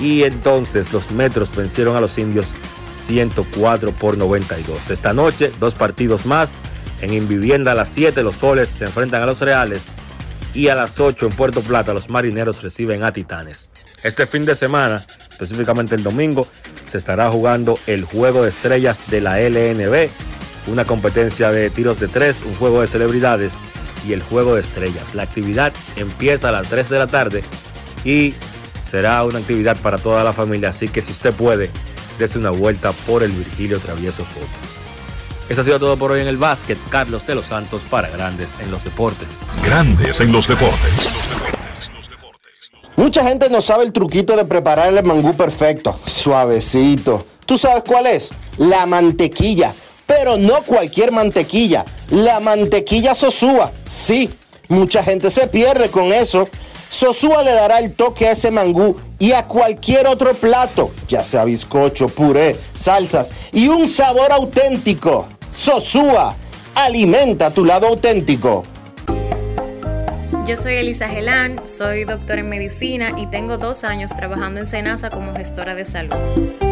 y entonces los Metros vencieron a los Indios 104 por 92. Esta noche dos partidos más. En Invivienda a las 7 los Soles se enfrentan a los Reales y a las 8 en Puerto Plata los Marineros reciben a Titanes. Este fin de semana, específicamente el domingo, se estará jugando el Juego de Estrellas de la LNB, una competencia de tiros de tres, un juego de celebridades y el Juego de Estrellas. La actividad empieza a las 3 de la tarde y será una actividad para toda la familia, así que si usted puede, dése una vuelta por el Virgilio Travieso Foto. Eso ha sido todo por hoy en el básquet. Carlos de los Santos para Grandes en los Deportes. Grandes en los Deportes. Mucha gente no sabe el truquito de preparar el mangú perfecto, suavecito. ¿Tú sabes cuál es? La mantequilla. Pero no cualquier mantequilla. La mantequilla sosúa. Sí, mucha gente se pierde con eso. Sosúa le dará el toque a ese mangú y a cualquier otro plato, ya sea bizcocho, puré, salsas y un sabor auténtico. Sosúa, alimenta tu lado auténtico. Yo soy Elisa Gelán, soy doctora en medicina y tengo dos años trabajando en Senasa como gestora de salud.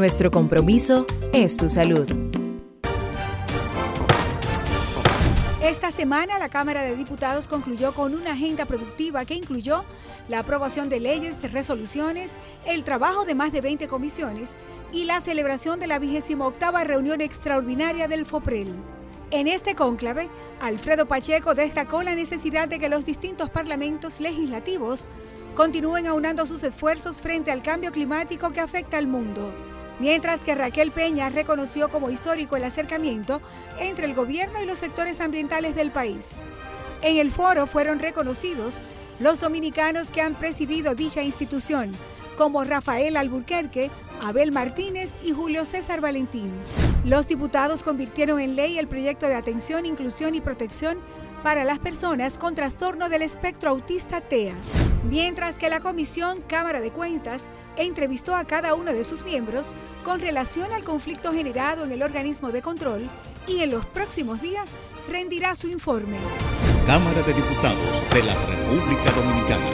nuestro compromiso es tu salud. Esta semana la Cámara de Diputados concluyó con una agenda productiva que incluyó la aprobación de leyes, resoluciones, el trabajo de más de 20 comisiones y la celebración de la 28 reunión extraordinaria del FOPREL. En este cónclave, Alfredo Pacheco destacó la necesidad de que los distintos parlamentos legislativos continúen aunando sus esfuerzos frente al cambio climático que afecta al mundo, mientras que Raquel Peña reconoció como histórico el acercamiento entre el gobierno y los sectores ambientales del país. En el foro fueron reconocidos los dominicanos que han presidido dicha institución, como Rafael Alburquerque, Abel Martínez y Julio César Valentín. Los diputados convirtieron en ley el proyecto de atención, inclusión y protección para las personas con trastorno del espectro autista TEA, mientras que la Comisión Cámara de Cuentas entrevistó a cada uno de sus miembros con relación al conflicto generado en el organismo de control y en los próximos días rendirá su informe. Cámara de Diputados de la República Dominicana.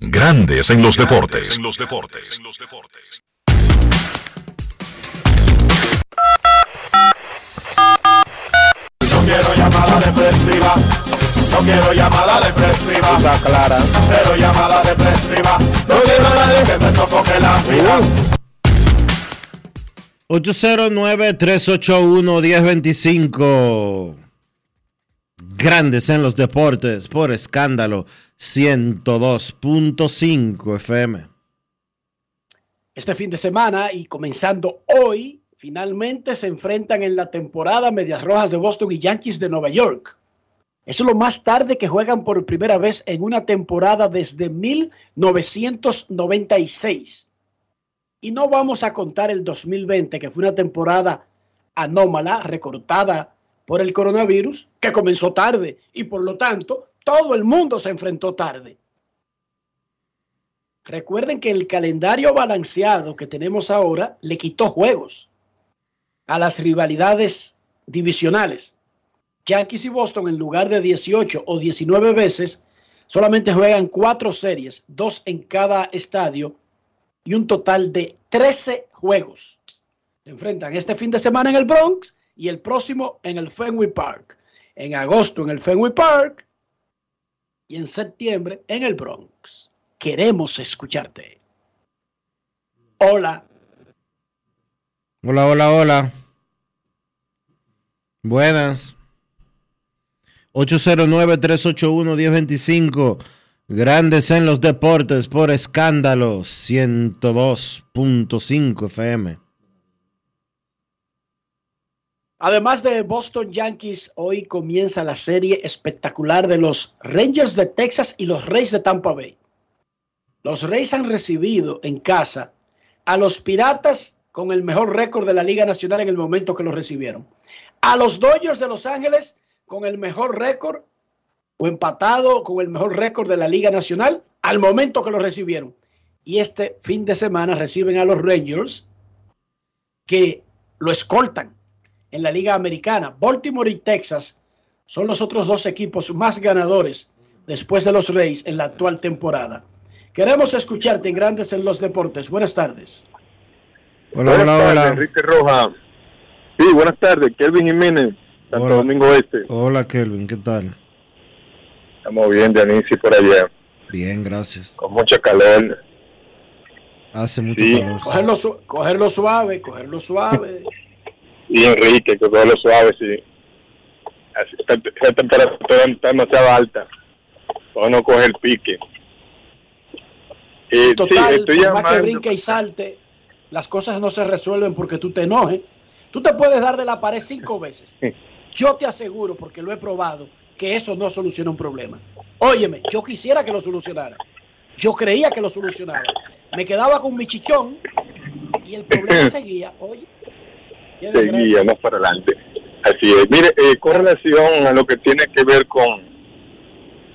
Grandes en los deportes. En los deportes. No depresiva. No quiero llamada depresiva. Está clara. Cero llamada depresiva. No quiero a nadie que me sofoque la vida. 809-381-1025. Grandes en los deportes por escándalo 102.5 FM. Este fin de semana y comenzando hoy, finalmente se enfrentan en la temporada Medias Rojas de Boston y Yankees de Nueva York. Es lo más tarde que juegan por primera vez en una temporada desde 1996. Y no vamos a contar el 2020, que fue una temporada anómala, recortada por el coronavirus, que comenzó tarde y por lo tanto todo el mundo se enfrentó tarde. Recuerden que el calendario balanceado que tenemos ahora le quitó juegos a las rivalidades divisionales. Yankees y Boston, en lugar de 18 o 19 veces, solamente juegan cuatro series, dos en cada estadio y un total de 13 juegos. Se enfrentan este fin de semana en el Bronx y el próximo en el Fenway Park. En agosto en el Fenway Park y en septiembre en el Bronx. Queremos escucharte. Hola. Hola, hola, hola. Buenas. 809-381-1025. Grandes en los deportes por escándalo 102.5 FM. Además de Boston Yankees, hoy comienza la serie espectacular de los Rangers de Texas y los Reyes de Tampa Bay. Los Reyes han recibido en casa a los Piratas con el mejor récord de la Liga Nacional en el momento que lo recibieron. A los Dodgers de Los Ángeles con el mejor récord o empatado con el mejor récord de la Liga Nacional al momento que lo recibieron. Y este fin de semana reciben a los Rangers que lo escoltan en la Liga Americana. Baltimore y Texas son los otros dos equipos más ganadores después de los Reyes en la actual temporada. Queremos escucharte en Grandes en los Deportes. Buenas tardes. Hola, buenas hola, tardes, hola. Enrique Roja. Sí, buenas tardes, Kelvin Jiménez, Santo Hola. Domingo Este. Hola, Kelvin, ¿qué tal? Estamos bien, Dionisio, por allá. Bien, gracias. Con mucha calor. Hace mucho Sí. calor. Cogerlo, su- cogerlo suave, cogerlo suave. Y Enrique, que todo lo suave, sí. Esta, esta temperatura está demasiado alta. Para no coger pique. Eh, Total, sí, estoy por más que brinque y salte, las cosas no se resuelven porque tú te enojes. Tú te puedes dar de la pared cinco veces. Yo te aseguro, porque lo he probado, que eso no soluciona un problema. Óyeme, yo quisiera que lo solucionara. Yo creía que lo solucionaba. Me quedaba con mi chichón y el problema seguía. Oye, seguía más para adelante. Así es. Mire, eh, con relación a lo que tiene que ver con,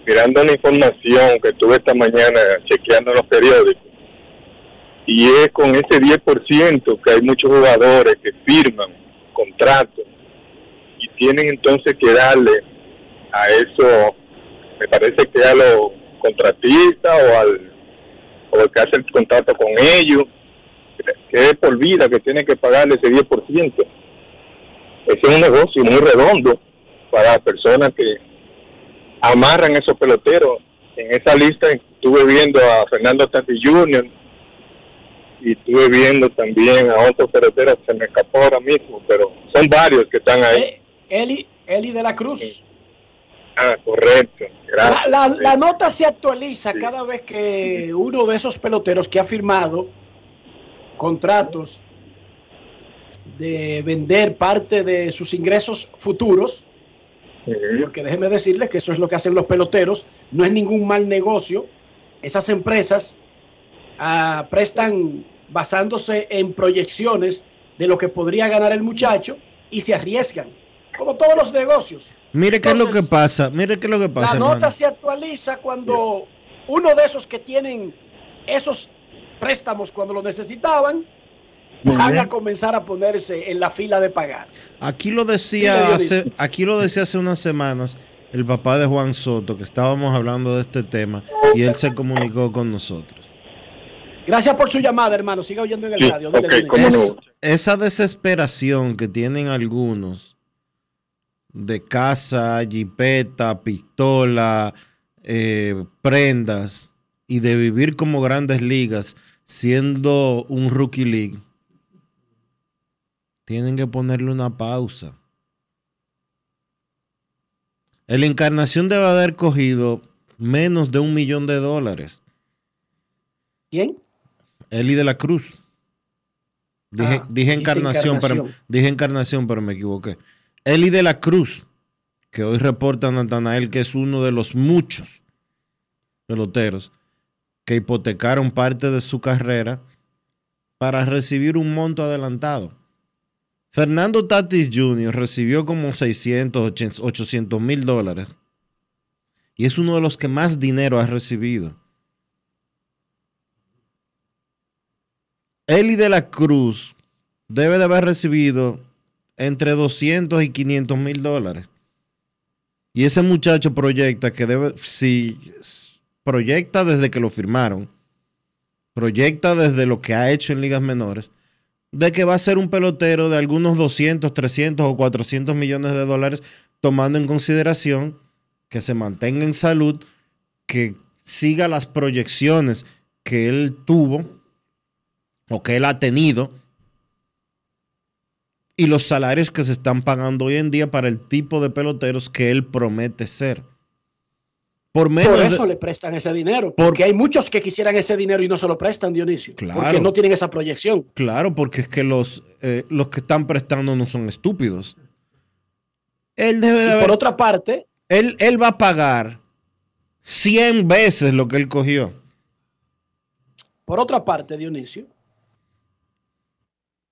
mirando la información que tuve esta mañana chequeando los periódicos, y es con ese 10% que hay muchos jugadores que firman contratos tienen entonces que darle a eso, me parece que a los contratistas o al o el que hace el contrato con ellos, que es por vida que tiene que pagarle ese 10%. Ese es un negocio muy redondo para personas que amarran esos peloteros. En esa lista estuve viendo a Fernando Tati Jr. y estuve viendo también a otros peloteros, se me escapó ahora mismo, pero son varios que están ahí. Eli, Eli de la Cruz. Ah, correcto. Gracias. La, la- la nota se actualiza cada vez que uno de esos peloteros que ha firmado contratos de vender parte de sus ingresos futuros, porque déjeme decirles que eso es lo que hacen los peloteros, no es ningún mal negocio. Esas empresas ah, prestan basándose en proyecciones de lo que podría ganar el muchacho y se arriesgan, como todos los negocios. Mire qué es lo que pasa. Mire qué es lo que pasa, la hermano. nota se actualiza cuando uno de esos que tienen esos préstamos cuando lo necesitaban van a comenzar a ponerse en la fila de pagar. Aquí lo decía hace, aquí lo decía hace unas semanas el papá de Juan Soto, que estábamos hablando de este tema, y él se comunicó con nosotros. Gracias por su llamada, hermano. Siga oyendo en el radio. Es- esa desesperación que tienen algunos de casa, jipeta, pistola, eh, prendas y de vivir como grandes ligas siendo un rookie league, tienen que ponerle una pausa. El Encarnación debe haber cogido menos de un millón de dólares. ¿Quién? Eli de la Cruz. Dije, Ah, dije dijiste encarnación, pero Encarnación. dije encarnación, pero me equivoqué. Eli de la Cruz, que hoy reporta Natanael que es uno de los muchos peloteros que hipotecaron parte de su carrera para recibir un monto adelantado. Fernando Tatis Jr. recibió como 600, 800 mil dólares y es uno de los que más dinero ha recibido. Eli de la Cruz debe de haber recibido entre 200 y 500 mil dólares. Y ese muchacho proyecta que debe, si proyecta desde que lo firmaron, proyecta desde lo que ha hecho en ligas menores, de que va a ser un pelotero de algunos 200, 300 o 400 millones de dólares, tomando en consideración que se mantenga en salud, que siga las proyecciones que él tuvo o que él ha tenido y los salarios que se están pagando hoy en día para el tipo de peloteros que él promete ser. Por menos Por de- eso le prestan ese dinero. Porque hay muchos que quisieran ese dinero y no se lo prestan, Dionisio. Porque Claro. no tienen esa proyección. Claro, porque es que los, eh, los que están prestando no son estúpidos. Él debe de Y haber- por otra parte, él, él va a pagar 100 veces lo que él cogió. por otra parte, Dionisio,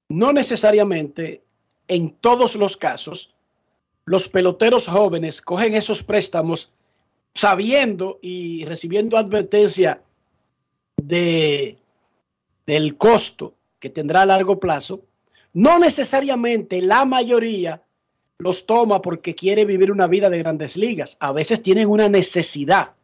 no necesariamente en todos los casos los peloteros jóvenes cogen esos préstamos sabiendo y recibiendo advertencia de, del costo que tendrá a largo plazo. No necesariamente la mayoría los toma porque quiere vivir una vida de grandes ligas. A veces tienen una necesidad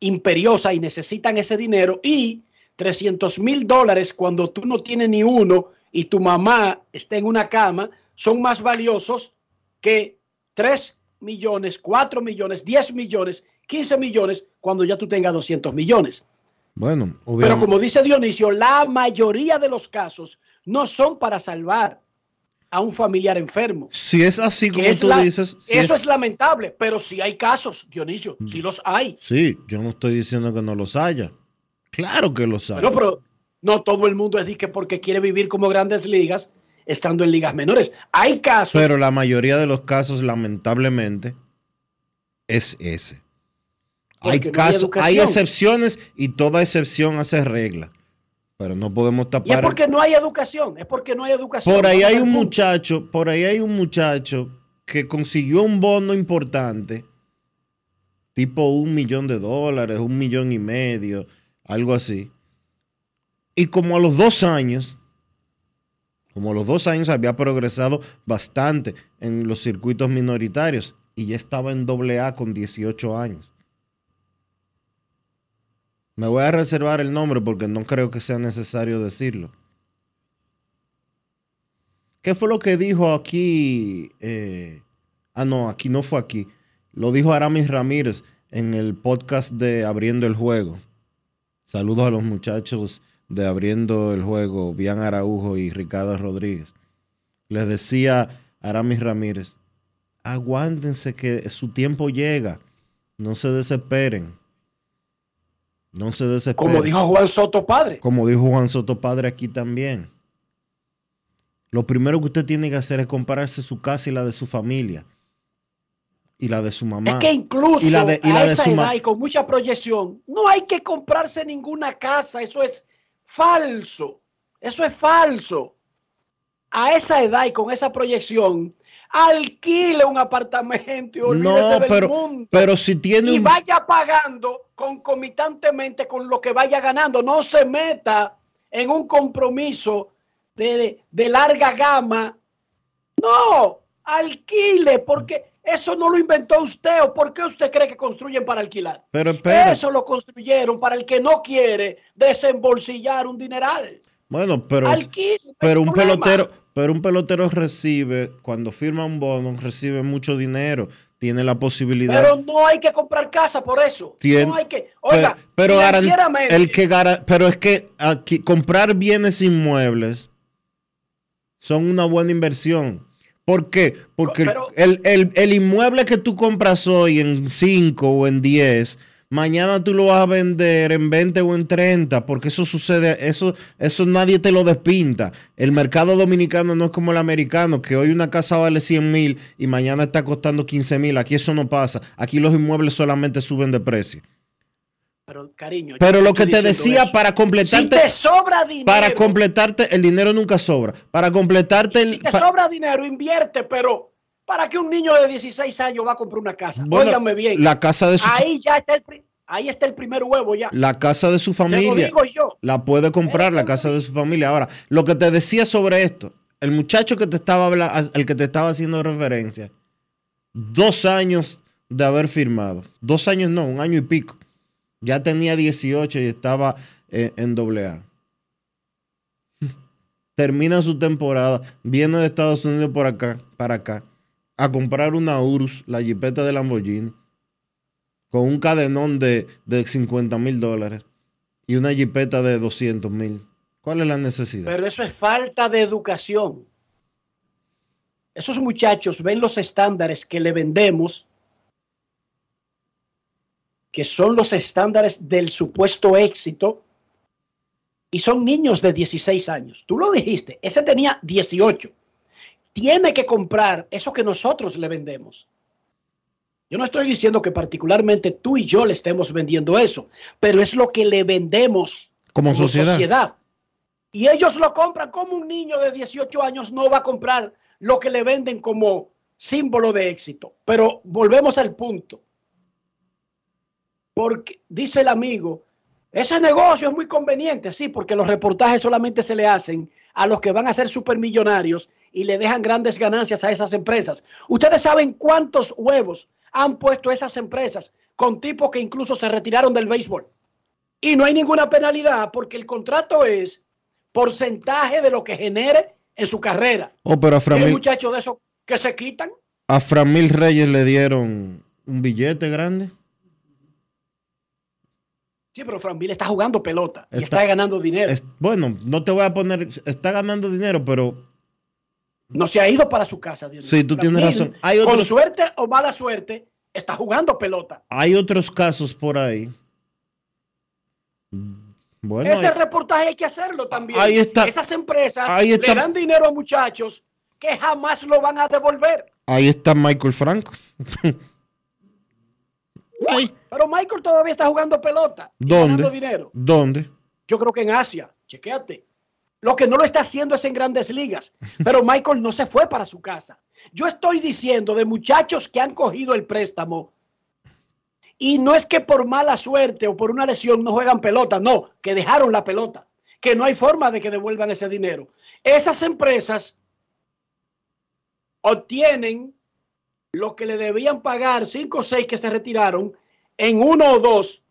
imperiosa y necesitan ese dinero y 300 mil dólares cuando tú no tienes ni uno y tu mamá está en una cama son más valiosos que 3 millones, 4 millones, 10 millones, 15 millones cuando ya tú tengas 200 millones. Bueno, Pero obviamente. como dice Dionisio, la mayoría de los casos no son para salvar a un familiar enfermo. si es así como es tú la- dices, si eso es- es lamentable, pero sí hay casos, Dionisio, sí los hay. Sí, yo no estoy diciendo que no los haya. Claro que lo sabe. Pero, pero no todo el mundo es de que porque quiere vivir como grandes ligas, estando en ligas menores. Hay casos. Pero la mayoría de los casos, lamentablemente, es ese. Hay no casos, hay, excepciones y toda excepción hace regla. Pero no podemos y es tapar. porque no hay educación. Es porque no hay educación. Por ahí hay un punto. muchacho, por ahí hay un muchacho que consiguió un bono importante, tipo un millón de dólares, un millón y medio, algo así. Y como a los dos años, como a los dos años había progresado bastante en los circuitos minoritarios y ya estaba en doble A con 18 años. Me voy a reservar el nombre porque no creo que sea necesario decirlo. ¿Qué fue lo que dijo aquí? eh, ah, no, aquí no fue aquí. Lo dijo Aramis Ramírez en el podcast de Abriendo el Juego. Saludos a los muchachos de Abriendo el Juego, Bian Araujo y Ricardo Rodríguez. Les decía Aramis Ramírez, aguántense que su tiempo llega. No se desesperen. No se desesperen. Como dijo Juan Soto Padre. Como dijo Juan Soto Padre aquí también. Lo primero que usted tiene que hacer es compararse su casa y la de su familia. Y la de su mamá. Es que incluso y la de, y la a de esa su edad y con mucha proyección, no hay que comprarse ninguna casa. Eso es falso. Eso es falso. A esa edad y con esa proyección, alquile un apartamento y olvídese No, del pero, mundo. pero si tiene y un... vaya pagando concomitantemente con lo que vaya ganando. No se meta en un compromiso de, de larga gama. No, alquile, porque eso no lo inventó usted. ¿O por qué usted cree que construyen para alquilar? Pero espera. Eso lo construyeron para el que no quiere desembolsillar un dineral. Bueno, pero, pero un problema. pelotero, pero un pelotero recibe, cuando firma un bono, recibe mucho dinero. Tiene la posibilidad. Pero no hay que comprar casa por eso. Tien- no hay que. Oiga, pero, el que gara- pero es que aquí comprar bienes inmuebles son una buena inversión. ¿Por qué? Porque Pero- el, el- el inmueble que tú compras hoy en 5 o en 10, mañana tú lo vas a vender en 20 o en 30, porque eso sucede, eso, eso nadie te lo despinta. El mercado dominicano no es como el americano, que hoy una casa vale 100 mil y mañana está costando 15 mil. Aquí eso no pasa. Aquí los inmuebles solamente suben de precio. Pero cariño. Pero lo que te decía eso. para Si completarte, te sobra dinero, para completarte, el dinero nunca sobra. Para completarte el, si te sobra dinero, invierte, pero para que un niño de 16 años va a comprar una casa. Bueno, Óigame bien. la casa de su ahí ya está el, ahí está el primer huevo ya. la casa de su Te lo familia digo yo. la puede comprar la casa de su familia. Ahora, lo que te decía sobre esto, el muchacho que te estaba hablando, el que te estaba haciendo referencia, dos años de haber firmado, dos años no, un año y pico. Ya tenía 18 y estaba en doble A. Termina su temporada, viene de Estados Unidos por acá, para acá, a comprar una Urus, la jipeta de Lamborghini, con un cadenón de, de 50 mil dólares y una jipeta de 200 mil. ¿Cuál es la necesidad? Pero eso es falta de educación. Esos muchachos ven los estándares que le vendemos, que son los estándares del supuesto éxito, y son niños de 16 años. Tú lo dijiste, ese tenía 18. Tiene que comprar eso que nosotros le vendemos. Yo no estoy diciendo que particularmente tú y yo le estemos vendiendo eso, pero es lo que le vendemos Como sociedad. y ellos lo compran como un niño de 18 años no va a comprar lo que le venden como símbolo de éxito. Pero volvemos al punto. Porque dice el amigo, ese negocio es muy conveniente, sí, porque los reportajes solamente se le hacen a los que van a ser supermillonarios y le dejan grandes ganancias a esas empresas. Ustedes saben cuántos huevos han puesto esas empresas con tipos que incluso se retiraron del béisbol. Y no hay ninguna penalidad porque el contrato es porcentaje de lo que genere en su carrera. Oh, pero a Framil, muchachos de esos que se quitan. a Framil Reyes le dieron un billete grande. Sí, pero Franville está jugando pelota y Está- ganando dinero. Es- bueno, no te voy a poner, está ganando dinero, pero No se ha ido para su casa. Dios Sí, tú tienes razón. Hay Con suerte o mala suerte, está jugando pelota. hay otros casos por ahí Bueno, Ese reportaje hay que hacerlo también. Ahí está. Esas empresas Ahí está. le dan dinero a muchachos que jamás lo van a devolver. ahí está Michael Franco. Ahí. Pero Michael todavía está jugando pelota. ganando ¿Dónde? dinero. ¿Dónde? Yo creo que en Asia. Chequéate. Lo que no lo está haciendo es en grandes ligas. Pero Michael no se fue para su casa. Yo estoy diciendo de muchachos que han cogido el préstamo. Y no es que por mala suerte o por una lesión no juegan pelota. No, que dejaron la pelota. Que no hay forma de que devuelvan ese dinero. Esas empresas obtienen lo que le debían pagar cinco o seis que se retiraron en uno o dos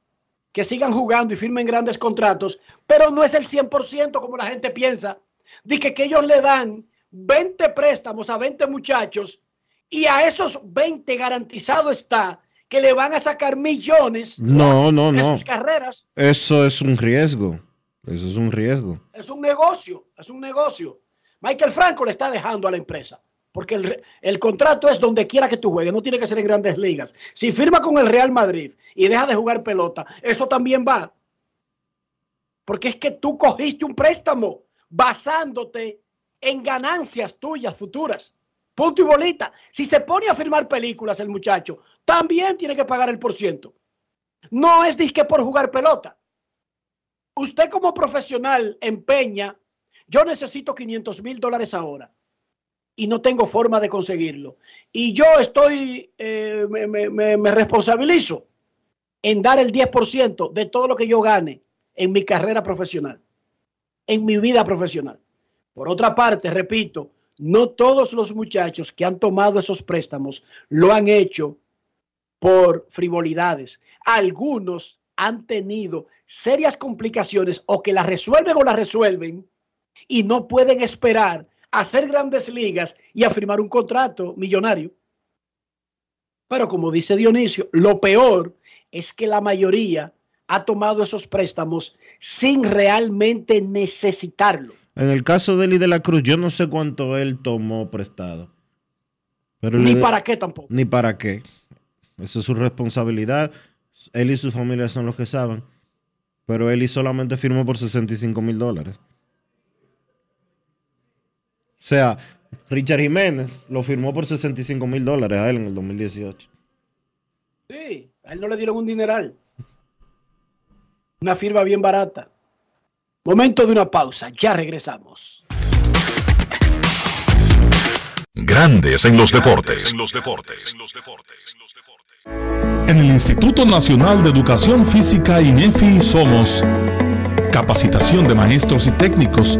que sigan jugando y firmen grandes contratos, pero no es el 100% como la gente piensa. De que, que ellos le dan 20 préstamos a 20 muchachos y a esos 20 garantizado está que le van a sacar millones No, no, de no. sus carreras. Eso es un riesgo. Eso es un riesgo. Es un negocio, es un negocio. Michael Franco le está dejando a la empresa. Porque el, el contrato es donde quiera que tú juegues, no tiene que ser en grandes ligas. Si firma con el Real Madrid y deja de jugar pelota, eso también va. Porque es que tú cogiste un préstamo basándote en ganancias tuyas futuras. Punto y bolita. Si se pone a firmar películas el muchacho, también tiene que pagar el por ciento. No es disque por jugar pelota. Usted como profesional empeña, yo necesito 500 mil dólares ahora y no tengo forma de conseguirlo. Y yo estoy, eh, me, me- responsabilizo en dar el 10% de todo lo que yo gane en mi carrera profesional, en mi vida profesional. Por otra parte, repito, no todos los muchachos que han tomado esos préstamos lo han hecho por frivolidades. Algunos han tenido serias complicaciones o que las resuelven o las resuelven y no pueden esperar hacer grandes ligas y a firmar un contrato millonario. Pero como dice Dionisio, lo peor es que la mayoría ha tomado esos préstamos sin realmente necesitarlo. En el caso de Eli de la Cruz, yo no sé cuánto él tomó prestado. Pero Ni para qué tampoco. Ni para qué. Esa es su responsabilidad. Él y su familia son los que saben. Pero Eli solamente firmó por 65 mil dólares. O sea, Richard Jiménez lo firmó por 65 mil dólares a él en el 2018. Sí, a él no le dieron un dineral. Una firma bien barata. Momento de una pausa, ya regresamos. Grandes en los deportes. En el Instituto Nacional de Educación Física INEFI somos capacitación de maestros y técnicos,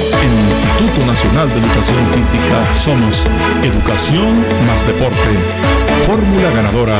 En el Instituto Nacional de Educación Física somos Educación más Deporte. Fórmula ganadora.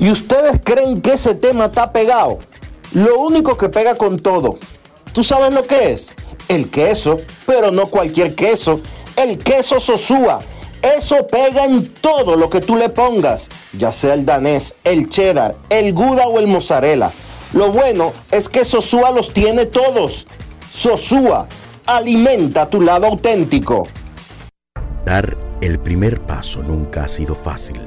¿Y ustedes creen que ese tema está pegado? Lo único que pega con todo. ¿Tú sabes lo que es? El queso, pero no cualquier queso. El queso Sosúa. Eso pega en todo lo que tú le pongas, ya sea el danés, el cheddar, el gouda o el mozzarella. Lo bueno es que Sosúa los tiene todos. Sosúa, alimenta tu lado auténtico. Dar el primer paso nunca ha sido fácil,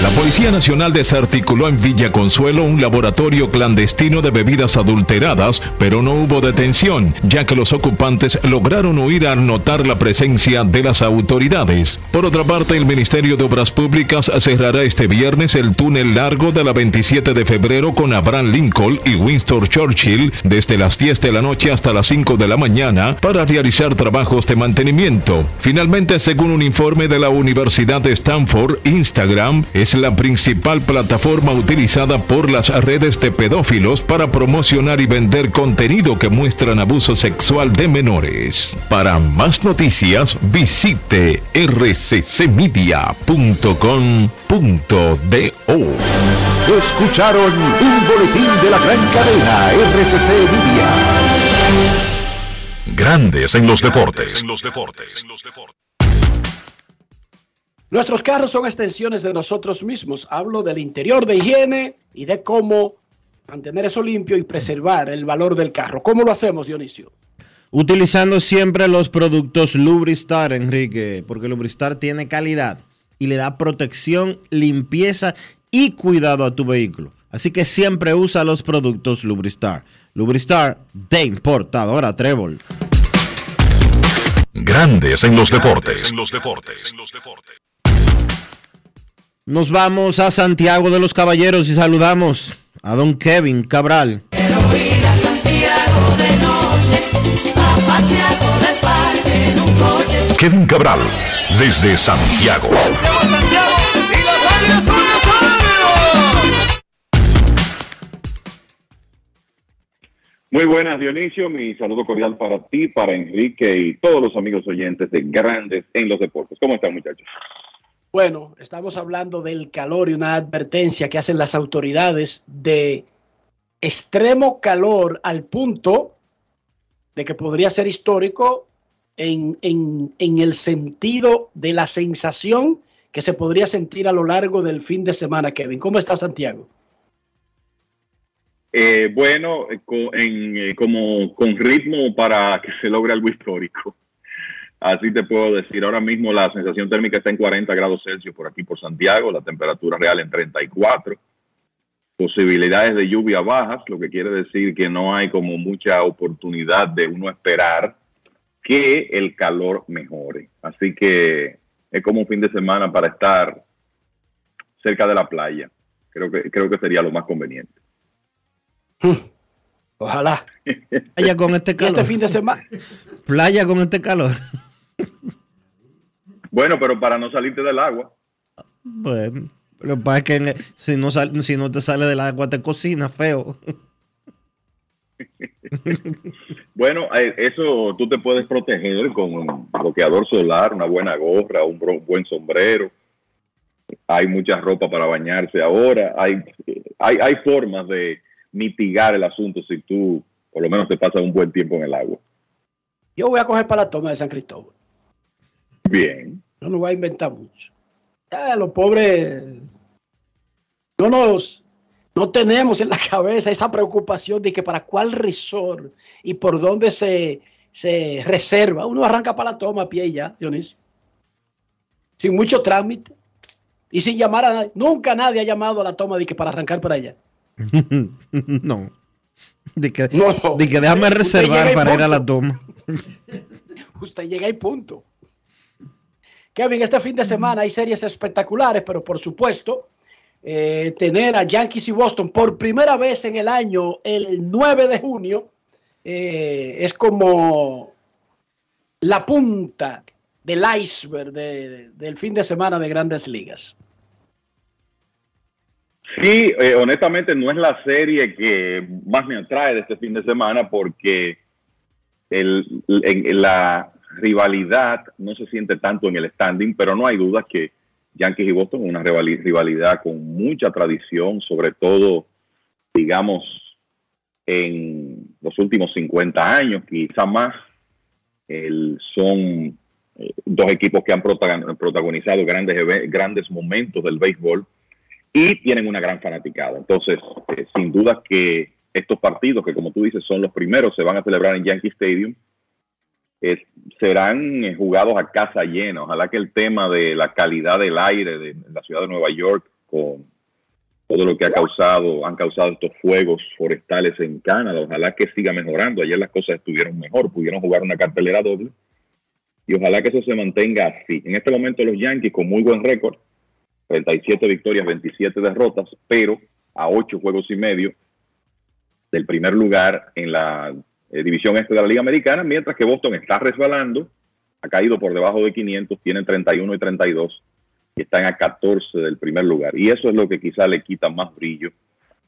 La Policía Nacional desarticuló en Villa Consuelo un laboratorio clandestino de bebidas adulteradas, pero no hubo detención, ya que los ocupantes lograron huir al notar la presencia de las autoridades. Por otra parte, el Ministerio de Obras Públicas cerrará este viernes el túnel largo de la 27 de febrero con Abraham Lincoln y Winston Churchill desde las 10 de la noche hasta las 5 de la mañana para realizar trabajos de mantenimiento. Finalmente, según un informe de la Universidad de Stanford, Instagram es la principal plataforma utilizada por las redes de pedófilos para promocionar y vender contenido que muestran abuso sexual de menores. Para más noticias, visite rccmedia.com.do. Escucharon un boletín de la gran cadena RCC Media. Grandes en los deportes. Nuestros carros son extensiones de nosotros mismos. Hablo del interior de higiene y de cómo mantener eso limpio y preservar el valor del carro. ¿Cómo lo hacemos, Dionisio? Utilizando siempre los productos Lubristar, Enrique, porque Lubristar tiene calidad y le da protección, limpieza y cuidado a tu vehículo. Así que siempre usa los productos Lubristar. Lubristar de importadora Trébol. Grandes en los deportes. Nos vamos a Santiago de los Caballeros y saludamos a don Kevin Cabral. Kevin Cabral, desde Santiago. Muy buenas, Dionisio. Mi saludo cordial para ti, para Enrique y todos los amigos oyentes de Grandes en los Deportes. ¿Cómo están, muchachos? Bueno, estamos hablando del calor y una advertencia que hacen las autoridades de extremo calor al punto de que podría ser histórico en, en, en el sentido de la sensación que se podría sentir a lo largo del fin de semana, Kevin. ¿Cómo está Santiago? Eh, bueno, en, eh, como con ritmo para que se logre algo histórico. Así te puedo decir. Ahora mismo la sensación térmica está en 40 grados Celsius por aquí por Santiago, la temperatura real en 34. Posibilidades de lluvia bajas, lo que quiere decir que no hay como mucha oportunidad de uno esperar que el calor mejore. Así que es como un fin de semana para estar cerca de la playa. Creo que, creo que sería lo más conveniente. Ojalá. Playa con este Y calor. este fin de semana, Playa con este calor. Bueno, pero para no salirte del agua. Bueno, lo que pasa es que si, no sal- si no te sale del agua te cocina feo. Bueno, eh, eso tú te puedes proteger con un bloqueador solar, una buena gorra, un buen sombrero. Hay mucha ropa para bañarse ahora. Hay, hay, hay formas de mitigar el asunto si tú por lo menos te pasas un buen tiempo en el agua. yo voy a coger para la toma de San Cristóbal. Bien. Yo no voy a inventar mucho. Ya, los pobres no nos no tenemos en la cabeza esa preocupación de que para cuál resort y por dónde se, se reserva. Uno arranca para la toma a pie y ya, Dionisio. Sin mucho trámite y sin llamar a nadie. Nunca nadie ha llamado a la toma de que para arrancar para allá. no. De que, No. de que déjame reservar para ir a la toma. Usted llega y punto. Kevin, este fin de semana hay series espectaculares, pero por supuesto, eh, tener a Yankees y Boston por primera vez en el año, el 9 de junio, eh, es como la punta del iceberg de- del fin de semana de grandes ligas. Sí, eh, honestamente no es la serie que más me atrae de este fin de semana porque el, en la rivalidad no se siente tanto en el standing, pero no hay duda que Yankees y Boston es una rivali- rivalidad con mucha tradición, sobre todo, digamos, en los últimos 50 años, quizá más. Son eh, dos equipos que han protagon- protagonizado grandes, grandes momentos del béisbol y tienen una gran fanaticada. Entonces, eh, sin duda que estos partidos, que como tú dices son los primeros, se van a celebrar en Yankee Stadium, eh, serán jugados a casa llena. Ojalá que el tema de la calidad del aire de la ciudad de Nueva York con todo lo que ha causado, han causado estos fuegos forestales en Canadá, ojalá que siga mejorando. Ayer las cosas estuvieron mejor, pudieron jugar una cartelera doble y ojalá que eso se mantenga así. En este momento los Yankees con muy buen récord, 37 victorias, 27 derrotas, pero a 8 juegos y medio del primer lugar en la eh, división este de la Liga Americana, mientras que Boston está resbalando, ha caído por debajo de 500, tienen 31 y 32 y están a 14 del primer lugar. Y eso es lo que quizá le quita más brillo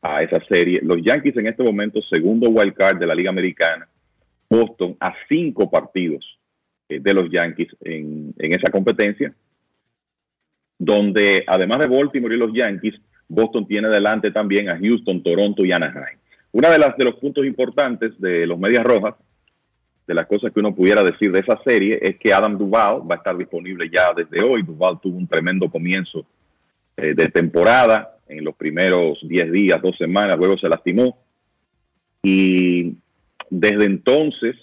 a esa serie. Los Yankees en este momento, segundo wild card de la Liga Americana, Boston a cinco partidos eh, de los Yankees en, en esa competencia, donde además de Baltimore y los Yankees, Boston tiene delante también a Houston, Toronto y Anaheim. Una de las los puntos importantes de los Medias Rojas, de las cosas que uno pudiera decir de esa serie, es que Adam Duval va a estar disponible ya desde hoy. Duval tuvo un tremendo comienzo eh, de temporada en los primeros 10 días, dos semanas, luego se lastimó. Y desde entonces,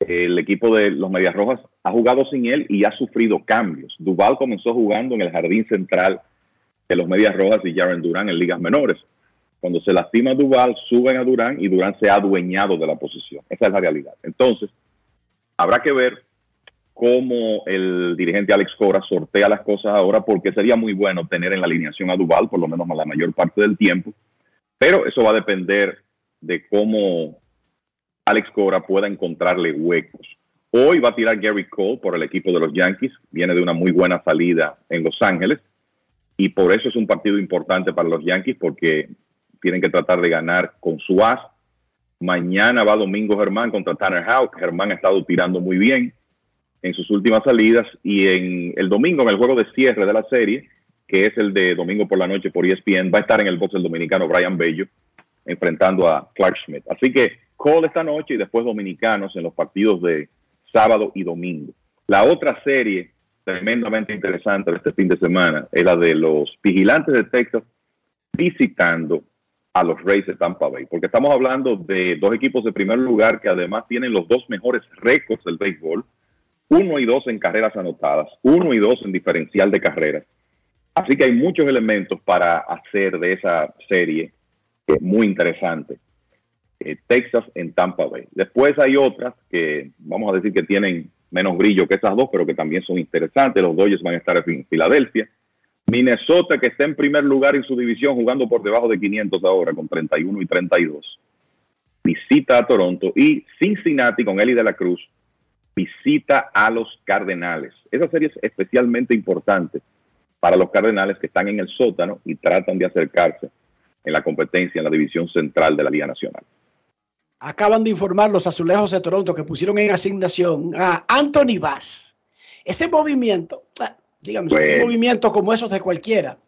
el equipo de los Medias Rojas ha jugado sin él y ha sufrido cambios. Duval comenzó jugando en el jardín central de los Medias Rojas y Jaren Durán en ligas menores. Cuando se lastima Duval, suben a Durán y Durán se ha adueñado de la posición. Esa es la realidad. Entonces, habrá que ver cómo el dirigente Alex Cora sortea las cosas ahora, porque sería muy bueno tener en la alineación a Duval, por lo menos la mayor parte del tiempo. Pero eso va a depender de cómo Alex Cora pueda encontrarle huecos. Hoy va a tirar Gary Cole por el equipo de los Yankees. Viene de una muy buena salida en Los Ángeles. Y por eso es un partido importante para los Yankees, porque tienen que tratar de ganar con su as. Mañana va Domingo Germán contra Tanner Houck. Germán ha estado tirando muy bien en sus últimas salidas y en el domingo, en el juego de cierre de la serie, que es el de domingo por la noche por ESPN, va a estar en el box el dominicano Brian Bello enfrentando a Clark Schmidt. Así que Cole esta noche y después dominicanos en los partidos de sábado y domingo. La otra serie tremendamente interesante de este fin de semana es la de los vigilantes de Texas visitando a los Rays de Tampa Bay, porque estamos hablando de dos equipos de primer lugar que además tienen los dos mejores récords del béisbol, uno y dos en carreras anotadas, uno y dos en diferencial de carreras. Así que hay muchos elementos para hacer de esa serie muy interesante. Eh, Texas en Tampa Bay. Después hay otras que vamos a decir que tienen menos brillo que esas dos, pero que también son interesantes. Los Dodgers van a estar en Filadelfia. Minnesota, que está en primer lugar en su división, jugando por debajo de 500 ahora, con 31 y 32. Visita a Toronto. Y Cincinnati, con Eli de la Cruz, visita a los Cardenales. Esa serie es especialmente importante para los Cardenales que están en el sótano y tratan de acercarse en la competencia en la división central de la Liga Nacional. Acaban de informar los azulejos de Toronto que pusieron en asignación a Anthony Bass. Ese movimiento, dígame, un movimiento como esos de cualquiera.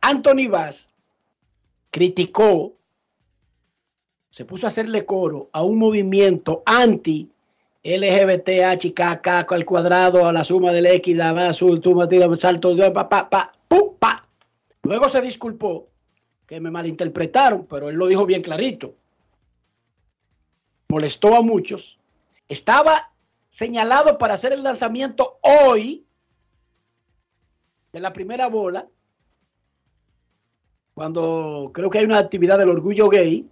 Anthony Bass criticó, se puso a hacerle coro a un movimiento anti LGBTHKK al cuadrado, a la suma del X, la más azul, tú me salto, pa, pa, pa, pa. Luego se disculpó que me malinterpretaron, pero él lo dijo bien clarito. Molestó a muchos. Estaba señalado para hacer el lanzamiento hoy de la primera bola, cuando creo que hay una actividad del orgullo gay,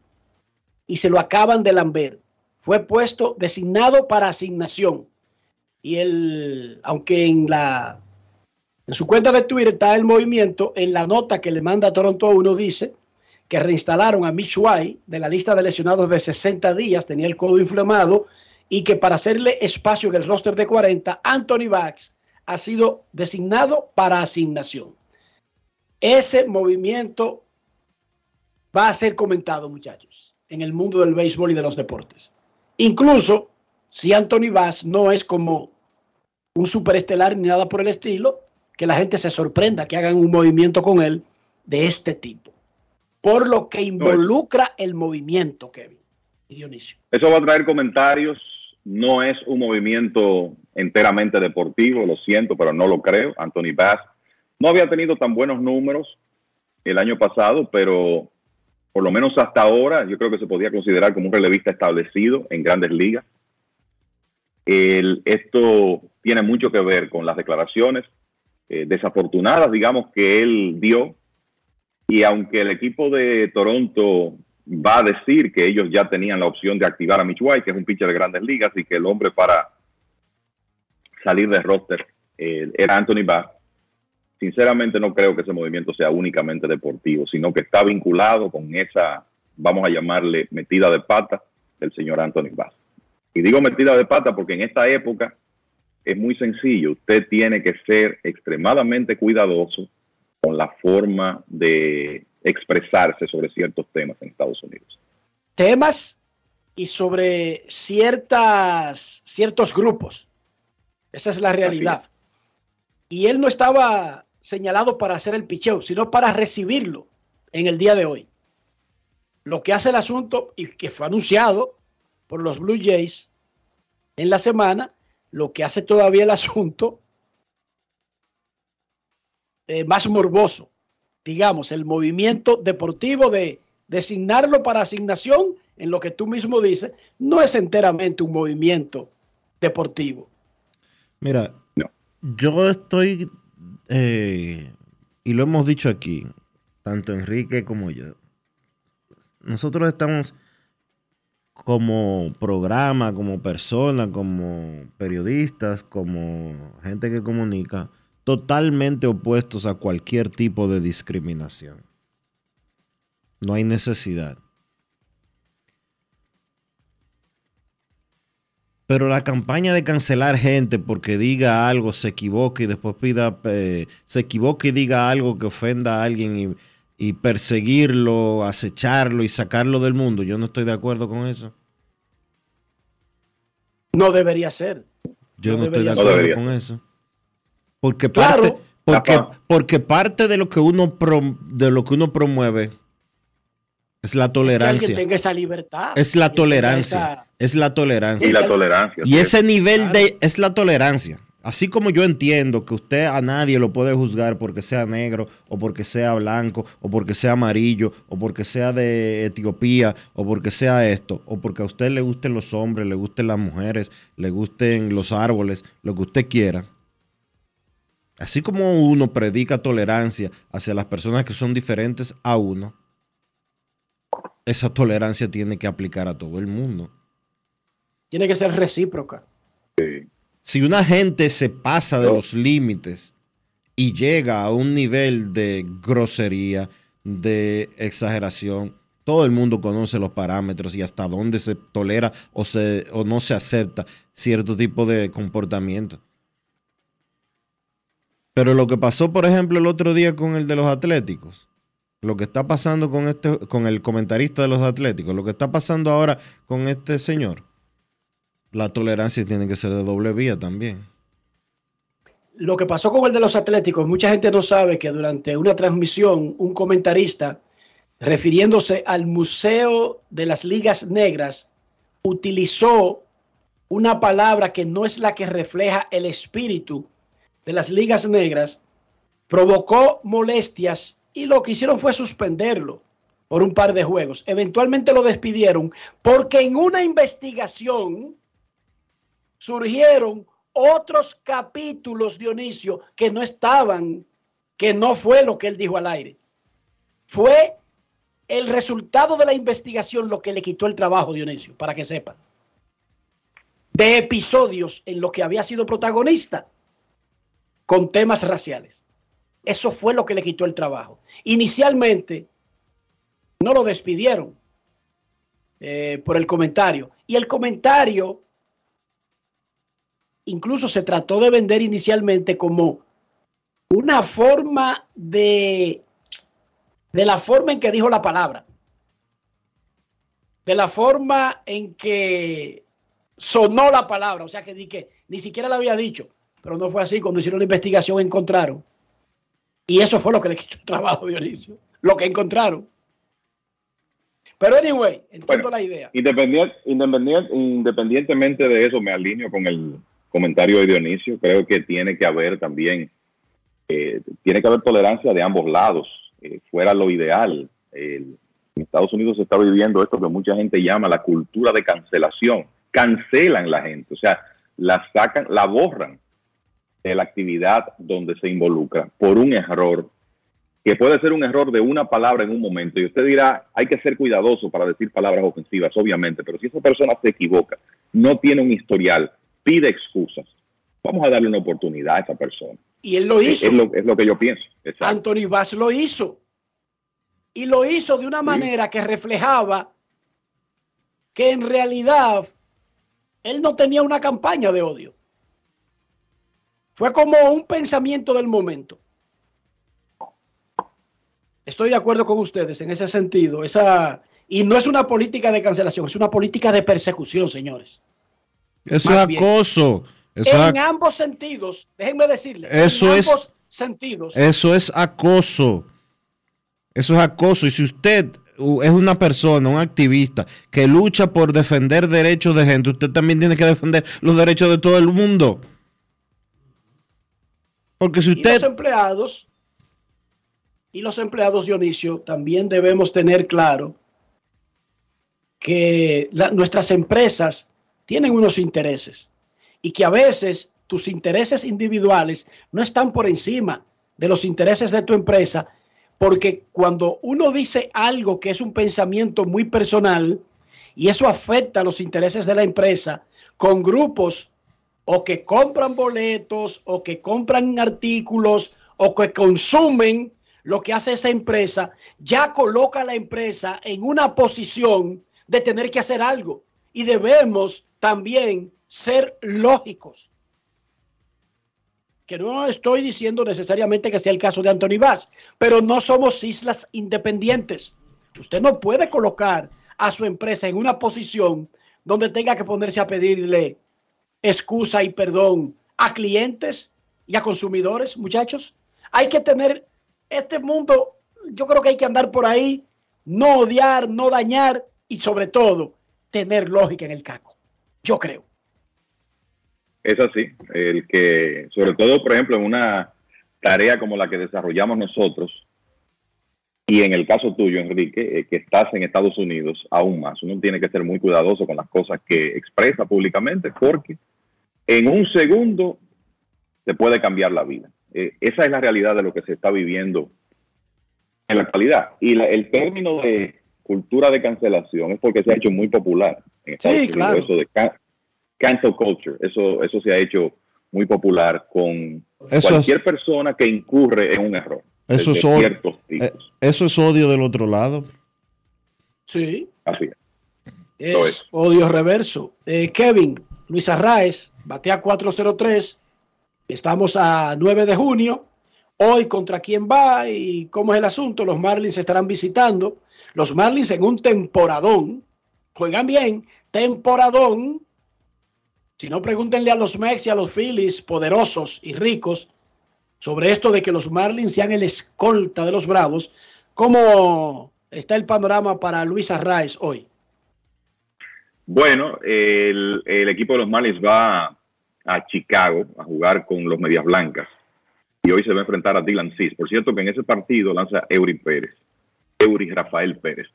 y se lo acaban de lamber. Fue puesto designado para asignación. Y él, aunque en la en su cuenta de Twitter está el movimiento, en la nota que le manda a Toronto uno dice que reinstalaron a Mitch White de la lista de lesionados de 60 días, tenía el codo inflamado, y que para hacerle espacio en el roster de 40, Anthony Bax ha sido designado para asignación. Ese movimiento va a ser comentado, muchachos, en el mundo del béisbol y de los deportes. Incluso si Anthony Bass no es como un superestelar ni nada por el estilo, que la gente se sorprenda que hagan un movimiento con él de este tipo. Por lo que involucra el movimiento, Kevin y Dionisio. Eso va a traer comentarios. No es un movimiento enteramente deportivo, lo siento, pero no lo creo. Anthony Bass no había tenido tan buenos números el año pasado, pero por lo menos hasta ahora yo creo que se podía considerar como un relevista establecido en grandes ligas. el- esto tiene mucho que ver con las declaraciones eh, desafortunadas, digamos, que él dio. Y aunque el equipo de Toronto va a decir que ellos ya tenían la opción de activar a Mitch White, que es un pitcher de grandes ligas, y que el hombre para salir de roster eh, era Anthony Bass, sinceramente no creo que ese movimiento sea únicamente deportivo, sino que está vinculado con esa, vamos a llamarle, metida de pata del señor Anthony Bass. Y digo metida de pata porque en esta época es muy sencillo. Usted tiene que ser extremadamente cuidadoso con la forma de expresarse sobre ciertos temas en Estados Unidos. Temas y sobre ciertas, ciertos grupos. Esa es la realidad. Y él no estaba señalado para hacer el picheo, sino para recibirlo en el día de hoy. Lo que hace el asunto y que fue anunciado por los Blue Jays en la semana, lo que hace todavía el asunto eh, más morboso, digamos, el movimiento deportivo de designarlo para asignación, en lo que tú mismo dices, no es enteramente un movimiento deportivo. Mira, yo estoy, eh, y lo hemos dicho aquí, tanto Enrique como yo, nosotros estamos como programa, como persona, como periodistas, como gente que comunica, totalmente opuestos a cualquier tipo de discriminación. No hay necesidad. Pero la campaña de cancelar gente porque diga algo, se equivoque y después pida, eh, se equivoque y diga algo que ofenda a alguien y, y perseguirlo, acecharlo y sacarlo del mundo, yo no estoy de acuerdo con eso. No debería ser. Yo no, estoy de acuerdo ser. con eso. Porque Claro. parte, porque, porque parte de lo que uno pro- de lo que uno promueve es la Que alguien tolerancia. tenga esa libertad. Es la que tolerancia. esa- Es la tolerancia. Y la tolerancia. Y ese nivel de es la tolerancia. Así como yo entiendo que usted a nadie lo puede juzgar porque sea negro o porque sea blanco o porque sea amarillo o porque sea de Etiopía o porque sea esto o porque a usted le gusten los hombres, le gusten las mujeres, le gusten los árboles, lo que usted quiera. Así como uno predica tolerancia hacia las personas que son diferentes a uno, esa tolerancia tiene que aplicar a todo el mundo. Tiene que ser recíproca. Si una gente se pasa de los límites y llega a un nivel de grosería, de exageración, todo el mundo conoce los parámetros y hasta dónde se tolera o, se, o no se acepta cierto tipo de comportamiento. Pero lo que pasó, por ejemplo, el otro día con el de los atléticos, lo que está pasando con este, con el comentarista de los atléticos, lo que está pasando ahora con este señor, la tolerancia tiene que ser de doble vía también. Lo que pasó con el de los Atléticos, mucha gente no sabe que durante una transmisión, un comentarista, refiriéndose al Museo de las Ligas Negras, utilizó una palabra que no es la que refleja el espíritu de las Ligas Negras, provocó molestias y lo que hicieron fue suspenderlo por un par de juegos. Eventualmente lo despidieron porque en una investigación surgieron otros capítulos, Dionisio, que no estaban, que no fue lo que él dijo al aire. Fue el resultado de la investigación lo que le quitó el trabajo, Dionisio, para que sepan. De episodios en los que había sido protagonista con temas raciales. Eso fue lo que le quitó el trabajo. Inicialmente no lo despidieron eh, por el comentario. Y el comentario incluso se trató de vender inicialmente como una forma de, de la forma en que dijo la palabra, de la forma en que sonó la palabra, o sea que, di que ni siquiera la había dicho, pero no fue así, cuando hicieron la investigación encontraron, y eso fue lo que le quitó el trabajo, Dionisio, lo que encontraron. Pero anyway, entiendo la idea. Independient- independient- independientemente de eso, me alineo con el comentario de Dionisio. Creo que tiene que haber también, eh, tiene que haber tolerancia de ambos lados. eh, fuera lo ideal. En Estados Unidos se está viviendo esto que mucha gente llama la cultura de cancelación. Cancelan la gente. O sea, la sacan, la borran de la actividad donde se involucra por un error, que puede ser un error de una palabra en un momento. Y usted dirá, hay que ser cuidadoso para decir palabras ofensivas, obviamente, pero si esa persona se equivoca, no tiene un historial, pide excusas, vamos a darle una oportunidad a esa persona. Y él lo hizo. Es, lo, es lo que yo pienso. Exacto. Anthony Bass lo hizo. Y lo hizo de una manera que reflejaba que en realidad él no tenía una campaña de odio. Fue como un pensamiento del momento. Estoy de acuerdo con ustedes en ese sentido. Esa, y no es una política de cancelación, es una política de persecución, señores. Eso Más es acoso. Eso en ambos sentidos, déjenme decirles, Eso en es- ambos sentidos. eso es acoso. Eso es acoso. Y si usted es una persona, un activista que lucha por defender derechos de gente, usted también tiene que defender los derechos de todo el mundo. Porque si Y los usted... empleados, y los empleados, Dionisio, también debemos tener claro que la- nuestras empresas tienen unos intereses y que a veces tus intereses individuales no están por encima de los intereses de tu empresa, porque cuando uno dice algo que es un pensamiento muy personal y eso afecta a los intereses de la empresa con grupos o que compran boletos o que compran artículos o que consumen lo que hace esa empresa, ya coloca a la empresa en una posición de tener que hacer algo. Y debemos también ser lógicos. Que no estoy diciendo necesariamente que sea el caso de Anthony Vaz, pero no somos islas independientes. Usted no puede colocar a su empresa en una posición donde tenga que ponerse a pedirle excusa y perdón a clientes y a consumidores, muchachos. Hay que tener este mundo, yo creo que hay que andar por ahí, no odiar, no dañar y sobre todo tener lógica en el caco. Yo creo. Es así, el que, sobre todo, por ejemplo, en una tarea como la que desarrollamos nosotros, y en el caso tuyo, Enrique, eh, que estás en Estados Unidos, aún más, uno tiene que ser muy cuidadoso con las cosas que expresa públicamente, porque en un segundo se puede cambiar la vida. Eh, esa es la realidad de lo que se está viviendo en la actualidad. Y la- el término de cultura de cancelación es porque se ha hecho muy popular en Estados Sí, Unidos, claro. eso de ca- cancel culture, eso, eso se ha hecho muy popular con Eso cualquier persona que incurre en un error. Eso de es, odio, ciertos tipos. eh, eso es odio del otro lado. Sí. Así es. Es, odio reverso. Eh, Kevin, Luis Arraez, batea 403. Estamos a 9 de junio. Hoy contra quién va y cómo es el asunto. Los Marlins estarán visitando. Los Marlins en un temporadón. Juegan bien. Temporadón. Si no, pregúntenle a los Mex y a los Phillies, poderosos y ricos, sobre esto de que los Marlins sean el escolta de los Bravos. ¿Cómo está el panorama para Luis Arraez hoy? Bueno, el, equipo de los Marlins va a Chicago a jugar con los Medias Blancas y hoy se va a enfrentar a Dylan Cis. Por cierto, que en ese partido lanza Eury Pérez, Eury Rafael Pérez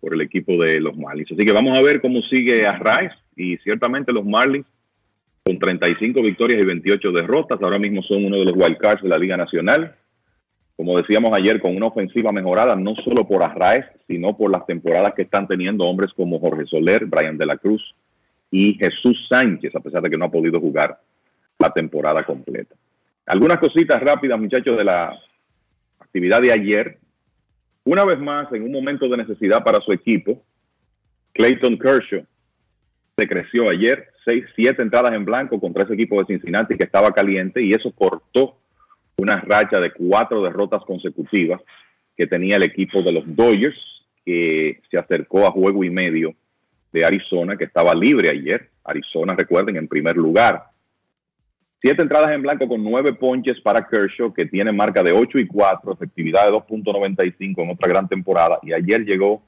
por el equipo de los Marlins. Así que vamos a ver cómo sigue Arraez y ciertamente los Marlins con 35 victorias y 28 derrotas. Ahora mismo son uno de los wildcards de la Liga Nacional. Como decíamos ayer, con una ofensiva mejorada, no solo por Arraez, sino por las temporadas que están teniendo hombres como Jorge Soler, Brian de la Cruz y Jesús Sánchez, a pesar de que no ha podido jugar la temporada completa. Algunas cositas rápidas, muchachos, de la actividad de ayer. Una vez más, en un momento de necesidad para su equipo, Clayton Kershaw se creció ayer, seis, siete entradas en blanco contra ese equipo de Cincinnati que estaba caliente y eso cortó una racha de cuatro derrotas consecutivas que tenía el equipo de los Dodgers, que se acercó a juego y medio de Arizona, que estaba libre ayer. Arizona, recuerden, en primer lugar. Siete entradas en blanco con nueve ponches para Kershaw, que tiene marca de 8 y 4, efectividad de 2.95 en otra gran temporada, y ayer llegó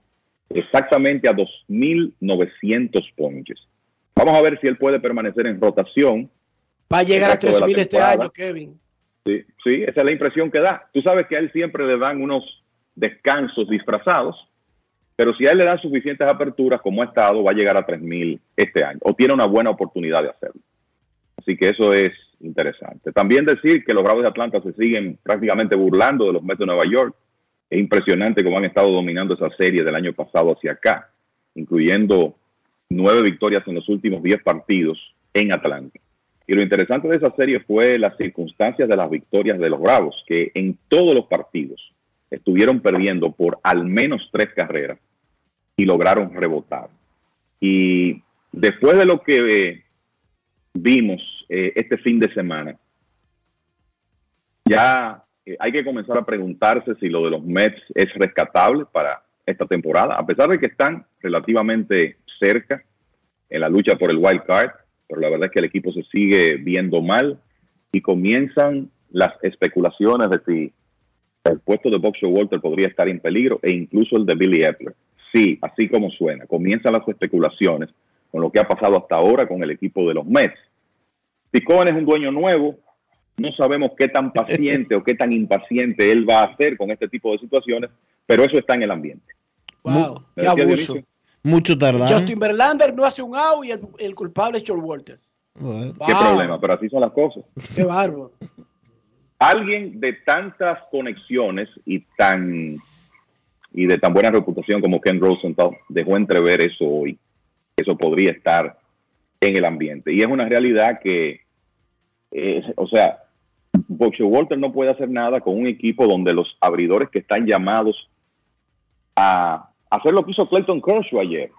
exactamente a 2.900 ponches. Vamos a ver si él puede permanecer en rotación. Va a llegar a resto de la 3.000 este año, Kevin. Sí, sí, esa es la impresión que da. Tú sabes que a él siempre le dan unos descansos disfrazados, pero si a él le dan suficientes aperturas como ha estado, va a llegar a 3.000 este año, o tiene una buena oportunidad de hacerlo. Así que eso es interesante. También decir que los Bravos de Atlanta se siguen prácticamente burlando de los Mets de Nueva York. Es impresionante cómo han estado dominando esa serie del año pasado hacia acá, incluyendo nueve victorias en los últimos diez partidos en Atlanta. Y lo interesante de esa serie fue las circunstancias de las victorias de los Bravos, que en todos los partidos estuvieron perdiendo por al menos tres carreras y lograron rebotar. Y después de lo que eh, vimos eh, este fin de semana, ya eh, hay que comenzar a preguntarse si lo de los Mets es rescatable para esta temporada, a pesar de que están relativamente cerca en la lucha por el wild card, pero la verdad es que el equipo se sigue viendo mal y comienzan las especulaciones de si el puesto de Boxer Walter podría estar en peligro e incluso el de Billy Epler. Sí, así como suena, comienzan las especulaciones con lo que ha pasado hasta ahora con el equipo de los Mets. Si Cohen es un dueño nuevo, no sabemos qué tan paciente o qué tan impaciente él va a hacer con este tipo de situaciones, pero eso está en el ambiente. Wow, qué abuso. Mucho tardar. Justin Verlander no hace un out y el, el culpable es George Walter. ¿Qué problema? Pero así son las cosas. Qué bárbaro. Alguien de tantas conexiones y tan y de tan buena reputación como Ken Rosenthal dejó entrever eso hoy. Eso podría estar en el ambiente. Y es una realidad que, eh, o sea, Boxer Walter no puede hacer nada con un equipo donde los abridores que están llamados a hacer lo que hizo Clayton Kershaw ayer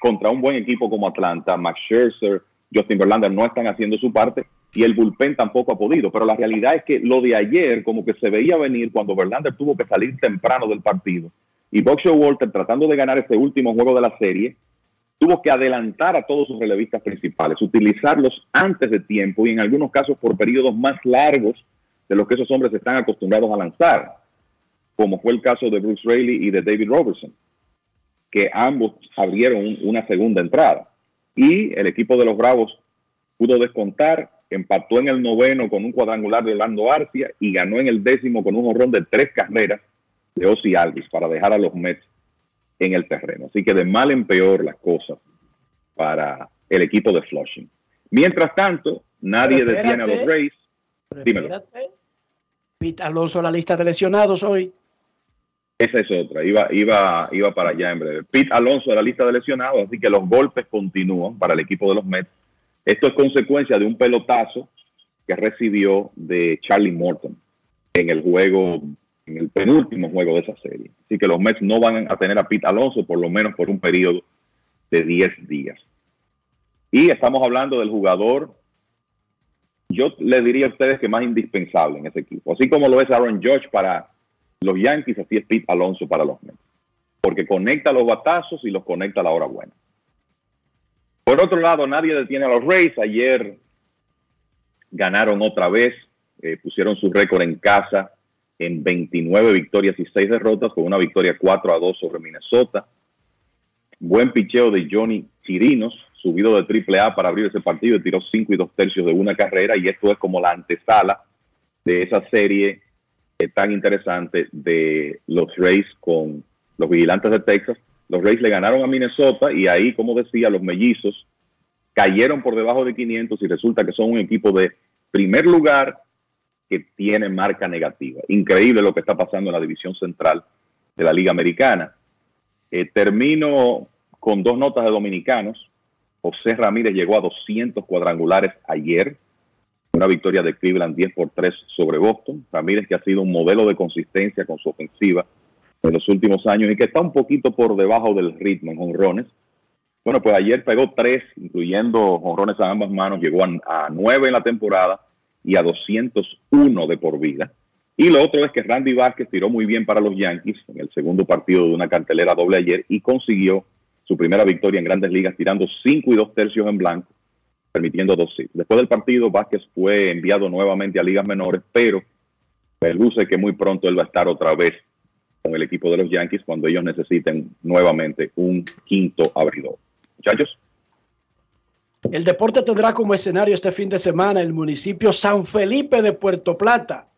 contra un buen equipo como Atlanta, Max Scherzer, Justin Verlander no están haciendo su parte y el bullpen tampoco ha podido. Pero la realidad es que lo de ayer como que se veía venir cuando Verlander tuvo que salir temprano del partido y Boxer Walter tratando de ganar este último juego de la serie tuvo que adelantar a todos sus relevistas principales, utilizarlos antes de tiempo y en algunos casos por periodos más largos de los que esos hombres están acostumbrados a lanzar, como fue el caso de Bruce Raley y de David Robertson que ambos abrieron una segunda entrada. Y el equipo de los Bravos pudo descontar, empató en el noveno con un cuadrangular de Orlando Arcia y ganó en el décimo con un horrón de tres carreras de Ozzy Alvis para dejar a los Mets en el terreno. Así que de mal en peor las cosas para el equipo de Flushing. Mientras tanto, nadie detiene a los Rays. Dímelo. Pete Alonso la lista de lesionados hoy. Esa es otra, iba, iba, iba para allá en breve. Pete Alonso de la lista de lesionados, así que los golpes continúan para el equipo de los Mets. Esto es consecuencia de un pelotazo que recibió de Charlie Morton en el juego, en el penúltimo juego de esa serie. Así que los Mets no van a tener a Pete Alonso por lo menos por un periodo de 10 días. Y estamos hablando del jugador, yo le diría a ustedes que más indispensable en ese equipo, así como lo es Aaron George para los Yankees, así es Pete Alonso para los Mets. Porque conecta los batazos y los conecta a la hora buena. Por otro lado, nadie detiene a los Rays. Ayer ganaron otra vez, eh, pusieron su récord en casa en 29 victorias y 6 derrotas, con una victoria 4 a 2 sobre Minnesota. Buen picheo de Johnny Chirinos, subido de triple A para abrir ese partido y tiró 5 y 2 tercios de una carrera. Y esto es como la antesala de esa serie tan interesante de los Rays con los vigilantes de Texas. Los Rays le ganaron a Minnesota y ahí, como decía, los mellizos cayeron por debajo de 500 y resulta que son un equipo de primer lugar que tiene marca negativa. Increíble lo que está pasando en la división central de la Liga Americana. Eh, termino con dos notas de dominicanos. José Ramírez llegó a 200 cuadrangulares ayer una victoria de Cleveland 10 por 3 sobre Boston. Ramírez que ha sido un modelo de consistencia con su ofensiva en los últimos años y que está un poquito por debajo del ritmo en honrones. Bueno, pues ayer pegó tres, incluyendo honrones a ambas manos, llegó a, a 9 en la temporada y a 201 de por vida. Y lo otro es que Randy Vázquez tiró muy bien para los Yankees en el segundo partido de una cartelera doble ayer y consiguió su primera victoria en grandes ligas tirando 5 y 2 tercios en blanco permitiendo dos sí. Después del partido, Vázquez fue enviado nuevamente a ligas menores, pero me luce que muy pronto él va a estar otra vez con el equipo de los Yankees cuando ellos necesiten nuevamente un quinto abridor. Muchachos. El deporte tendrá como escenario este fin de semana el municipio San Felipe de Puerto Plata.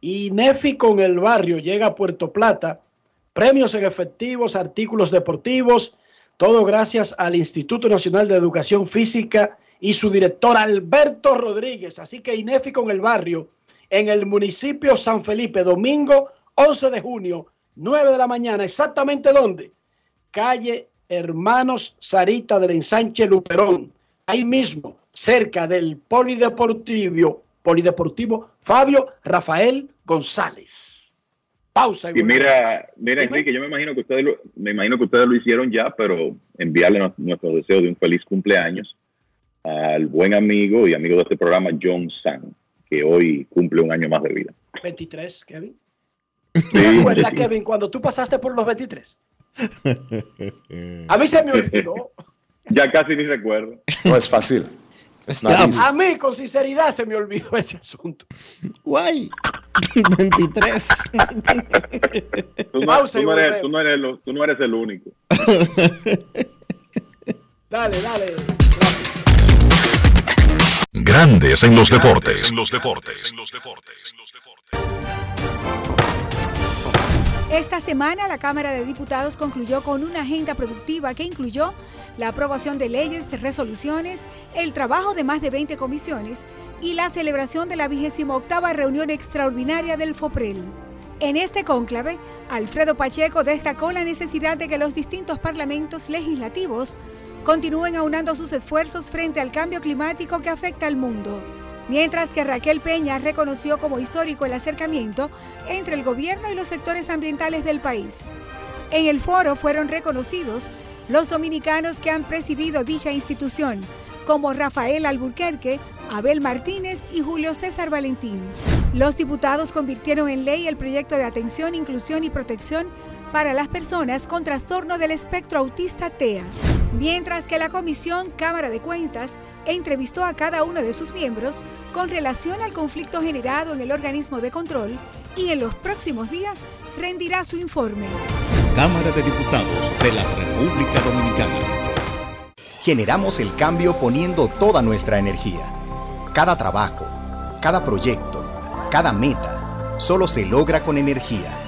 Y Nefi con el barrio llega a Puerto Plata. Premios en efectivos, artículos deportivos, todo gracias al Instituto Nacional de Educación Física y su director Alberto Rodríguez. Así que INEFI con el barrio en el municipio San Felipe, domingo 11 de junio, 9 de la mañana. ¿Exactamente dónde? Calle Hermanos Sarita del Ensanche Luperón. Ahí mismo, cerca del Polideportivo, Polideportivo Fabio Rafael González. Pausa. Y mira, mira Enrique, yo me imagino que ustedes lo, me imagino que ustedes lo hicieron ya, pero enviarle nuestro deseo de un feliz cumpleaños al buen amigo y amigo de este programa, John San, que hoy cumple un año más de vida. 23, Kevin. ¿Te acuerdas, Kevin, cuando tú pasaste por los 23? A mí se me olvidó. Ya casi ni recuerdo. No es fácil. Es a mí, con sinceridad, se me olvidó ese asunto. Guay. 23. tú, no, tú, no eres, tú, no eres, tú no eres el único. dale, dale. Grandes en los deportes. En los deportes. Esta semana la Cámara de Diputados concluyó con una agenda productiva que incluyó la aprobación de leyes, resoluciones, el trabajo de más de 20 comisiones y la celebración de la 28 reunión extraordinaria del FOPREL. En este cónclave, Alfredo Pacheco destacó la necesidad de que los distintos parlamentos legislativos continúen aunando sus esfuerzos frente al cambio climático que afecta al mundo. Mientras que Raquel Peña reconoció como histórico el acercamiento entre el gobierno y los sectores ambientales del país. En el foro fueron reconocidos los dominicanos que han presidido dicha institución, como Rafael Alburquerque, Abel Martínez y Julio César Valentín. Los diputados convirtieron en ley el proyecto de atención, inclusión y protección para las personas con trastorno del espectro autista TEA, mientras que la Comisión Cámara de Cuentas entrevistó a cada uno de sus miembros con relación al conflicto generado en el organismo de control y en los próximos días rendirá su informe. Cámara de Diputados de la República Dominicana. Generamos el cambio poniendo toda nuestra energía. Cada trabajo, cada proyecto, cada meta, solo se logra con energía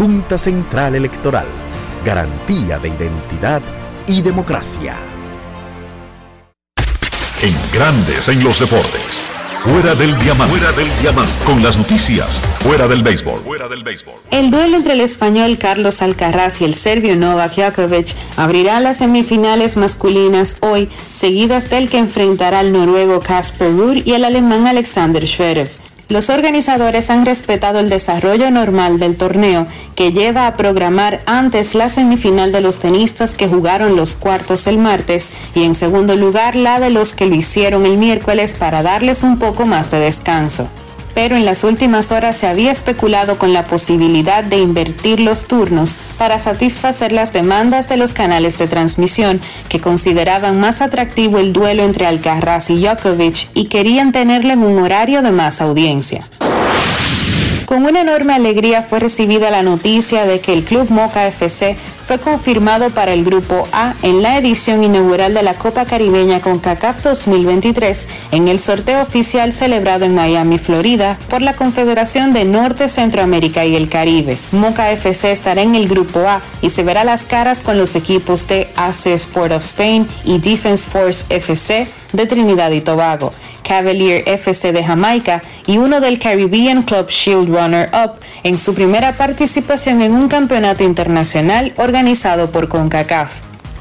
Junta Central Electoral, garantía de identidad y democracia. En grandes en los deportes. Fuera del diamante. Fuera del diamante. Con las noticias. Fuera del béisbol. Fuera del béisbol. El duelo entre el español Carlos Alcaraz y el serbio Novak Djokovic abrirá las semifinales masculinas hoy, seguidas del que enfrentará al noruego Casper Ruud y el alemán Alexander Zverev. Los organizadores han respetado el desarrollo normal del torneo que lleva a programar antes la semifinal de los tenistas que jugaron los cuartos el martes y en segundo lugar la de los que lo hicieron el miércoles para darles un poco más de descanso pero en las últimas horas se había especulado con la posibilidad de invertir los turnos para satisfacer las demandas de los canales de transmisión que consideraban más atractivo el duelo entre Alcaraz y Djokovic y querían tenerlo en un horario de más audiencia. Con una enorme alegría fue recibida la noticia de que el Club Moca FC fue confirmado para el Grupo A en la edición inaugural de la Copa Caribeña con CACAF 2023 en el sorteo oficial celebrado en Miami, Florida, por la Confederación de Norte, Centroamérica y el Caribe. Moca FC estará en el Grupo A y se verá las caras con los equipos de AC Sport of Spain y Defense Force FC de Trinidad y Tobago. Cavalier FC de Jamaica y uno del Caribbean Club Shield Runner-Up en su primera participación en un campeonato internacional organizado por CONCACAF.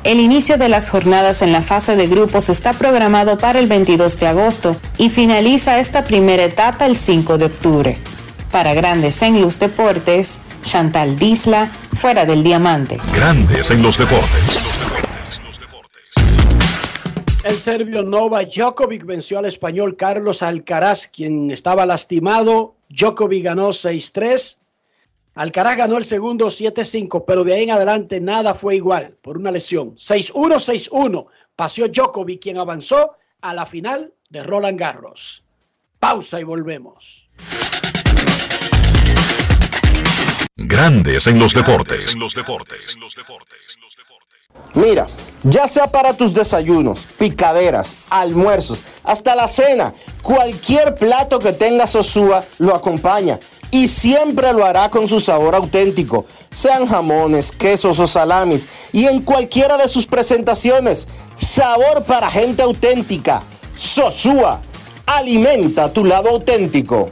El inicio de las jornadas en la fase de grupos está programado para el 22 de agosto y finaliza esta primera etapa el 5 de octubre. Para Grandes en los Deportes, Chantal Disla, fuera del diamante. Grandes en los deportes. El serbio Nova Djokovic venció al español Carlos Alcaraz, quien estaba lastimado. Djokovic ganó 6-3. Alcaraz ganó el segundo 7-5, pero de ahí en adelante nada fue igual por una lesión. 6-1, 6-1. Pasó Djokovic, quien avanzó a la final de Roland Garros. Pausa y volvemos. Grandes en los deportes. Mira, ya sea para tus desayunos, picaderas, almuerzos, hasta la cena, cualquier plato que tenga Sosúa lo acompaña y siempre lo hará con su sabor auténtico, sean jamones, quesos o salamis y en cualquiera de sus presentaciones. Sabor para gente auténtica. Sosúa, alimenta tu lado auténtico.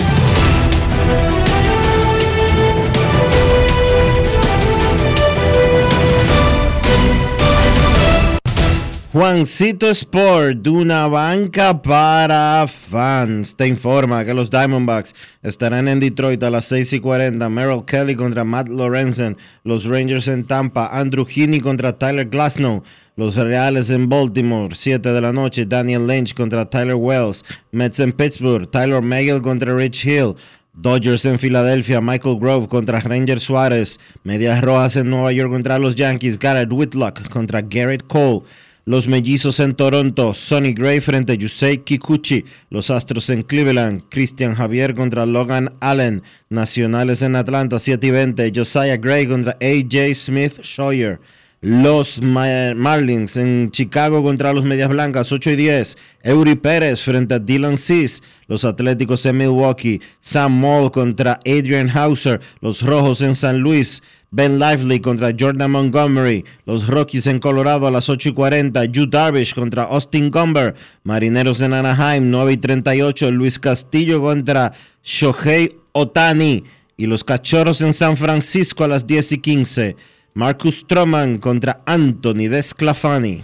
Juancito Sport, de una banca para fans, te informa que los Diamondbacks estarán en Detroit a las 6 y 40. Merrill Kelly contra Matt Lorenzen. Los Rangers en Tampa. Andrew Heaney contra Tyler Glasnow. Los Reales en Baltimore, 7 de la noche. Daniel Lynch contra Tyler Wells. Mets en Pittsburgh. Tyler Megill contra Rich Hill. Dodgers en Filadelfia, Michael Grove contra Ranger Suárez, Medias Rojas en Nueva York contra los Yankees, Garrett Whitlock contra Garrett Cole, los Mellizos en Toronto, Sonny Gray frente a Yusei Kikuchi, los Astros en Cleveland, Christian Javier contra Logan Allen, Nacionales en Atlanta 7 y 20, Josiah Gray contra AJ Smith Scheuer. Los Marlins en Chicago contra los Medias Blancas, 8 y 10. Eury Pérez frente a Dylan Cease. Los Atléticos en Milwaukee. Sam Moll contra Adrian Hauser. Los Rojos en San Luis. Ben Lively contra Jordan Montgomery. Los Rockies en Colorado a las 8 y 40. Yu Darvish contra Austin Gomber. Marineros en Anaheim, 9 y 38. Luis Castillo contra Shohei Otani. Y los Cachorros en San Francisco a las 10 y 15. Marcus Stroman contra Anthony Desclafani.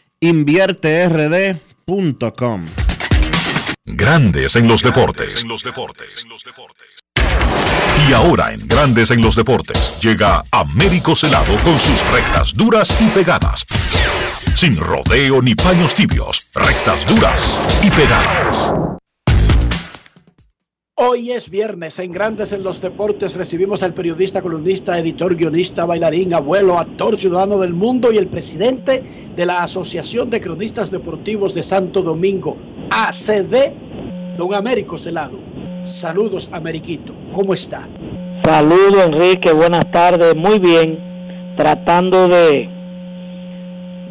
InvierteRD.com. Grandes en los deportes. Y ahora en Grandes en los deportes llega Américo Celado con sus rectas duras y pegadas. Sin rodeo ni paños tibios, rectas duras y pegadas. Hoy es viernes en Grandes en los Deportes. Recibimos al periodista, columnista, editor, guionista, bailarín, abuelo, actor, ciudadano del mundo y el presidente de la Asociación de Cronistas Deportivos de Santo Domingo, ACD, don Américo Celado. Saludos, Ameriquito. ¿Cómo está? Saludos, Enrique. Buenas tardes. Muy bien. Tratando de,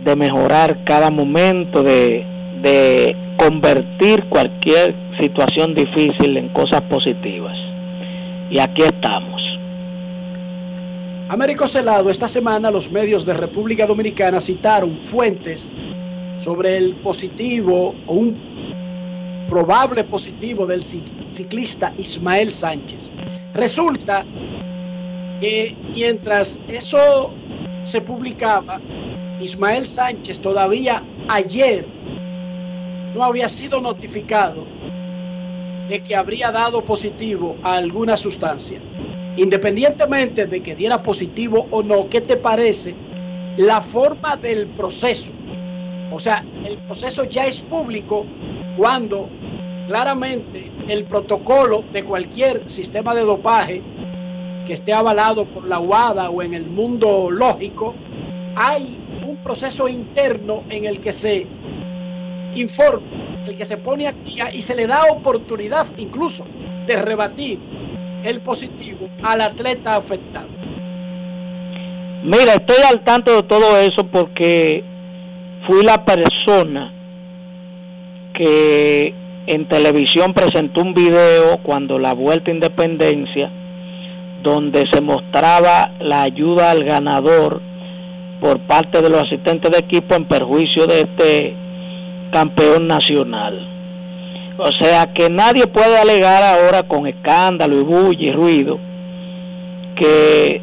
de mejorar cada momento, de, de convertir cualquier situación difícil en cosas positivas. Y aquí estamos. Américo Celado, esta semana los medios de República Dominicana citaron fuentes sobre el positivo o un probable positivo del ciclista Ismael Sánchez. Resulta que mientras eso se publicaba, Ismael Sánchez todavía ayer no había sido notificado de que habría dado positivo a alguna sustancia. Independientemente de que diera positivo o no, ¿qué te parece la forma del proceso? O sea, el proceso ya es público cuando claramente el protocolo de cualquier sistema de dopaje que esté avalado por la UADA o en el mundo lógico, hay un proceso interno en el que se informa, el que se pone a día y se le da oportunidad incluso de rebatir el positivo al atleta afectado. Mira, estoy al tanto de todo eso porque fui la persona que en televisión presentó un video cuando la vuelta a independencia donde se mostraba la ayuda al ganador por parte de los asistentes de equipo en perjuicio de este campeón nacional. O sea que nadie puede alegar ahora con escándalo y bulla y ruido que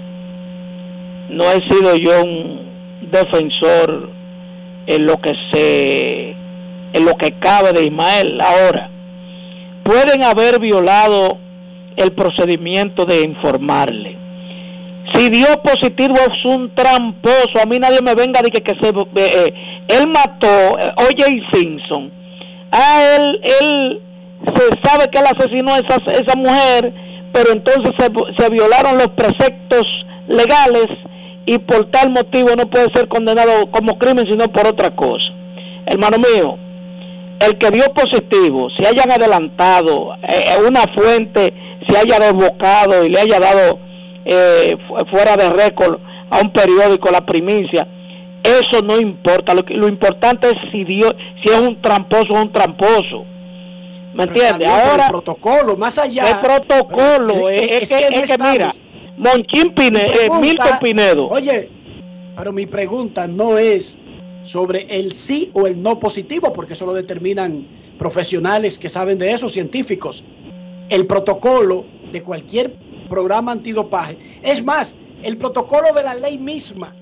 no he sido yo un defensor en lo que se en lo que cabe de Ismael. Ahora, pueden haber violado el procedimiento de informarle. Si dio positivo es un tramposo, a mí nadie me venga de que, que se, eh, eh, él mató eh. Simpson. A él, él se sabe que él asesinó a esa, esa mujer, pero entonces se, se violaron los preceptos legales y por tal motivo no puede ser condenado como crimen sino por otra cosa. Hermano mío, el que dio positivo, se hayan adelantado, eh, una fuente se haya desbocado y le haya dado eh, fuera de récord a un periódico la primicia, eso no importa. Lo, lo importante es si, dio, si es un tramposo o un tramposo. ¿Me entiendes? Ahora, el protocolo, más allá. El protocolo, es, que, es que, mira, Monchín Pinedo, eh, Milton Pinedo. Oye, pero mi pregunta no es sobre el sí o el no positivo, porque eso lo determinan profesionales que saben de eso, científicos. El protocolo de cualquier programa antidopaje. Es más, el protocolo de la ley misma.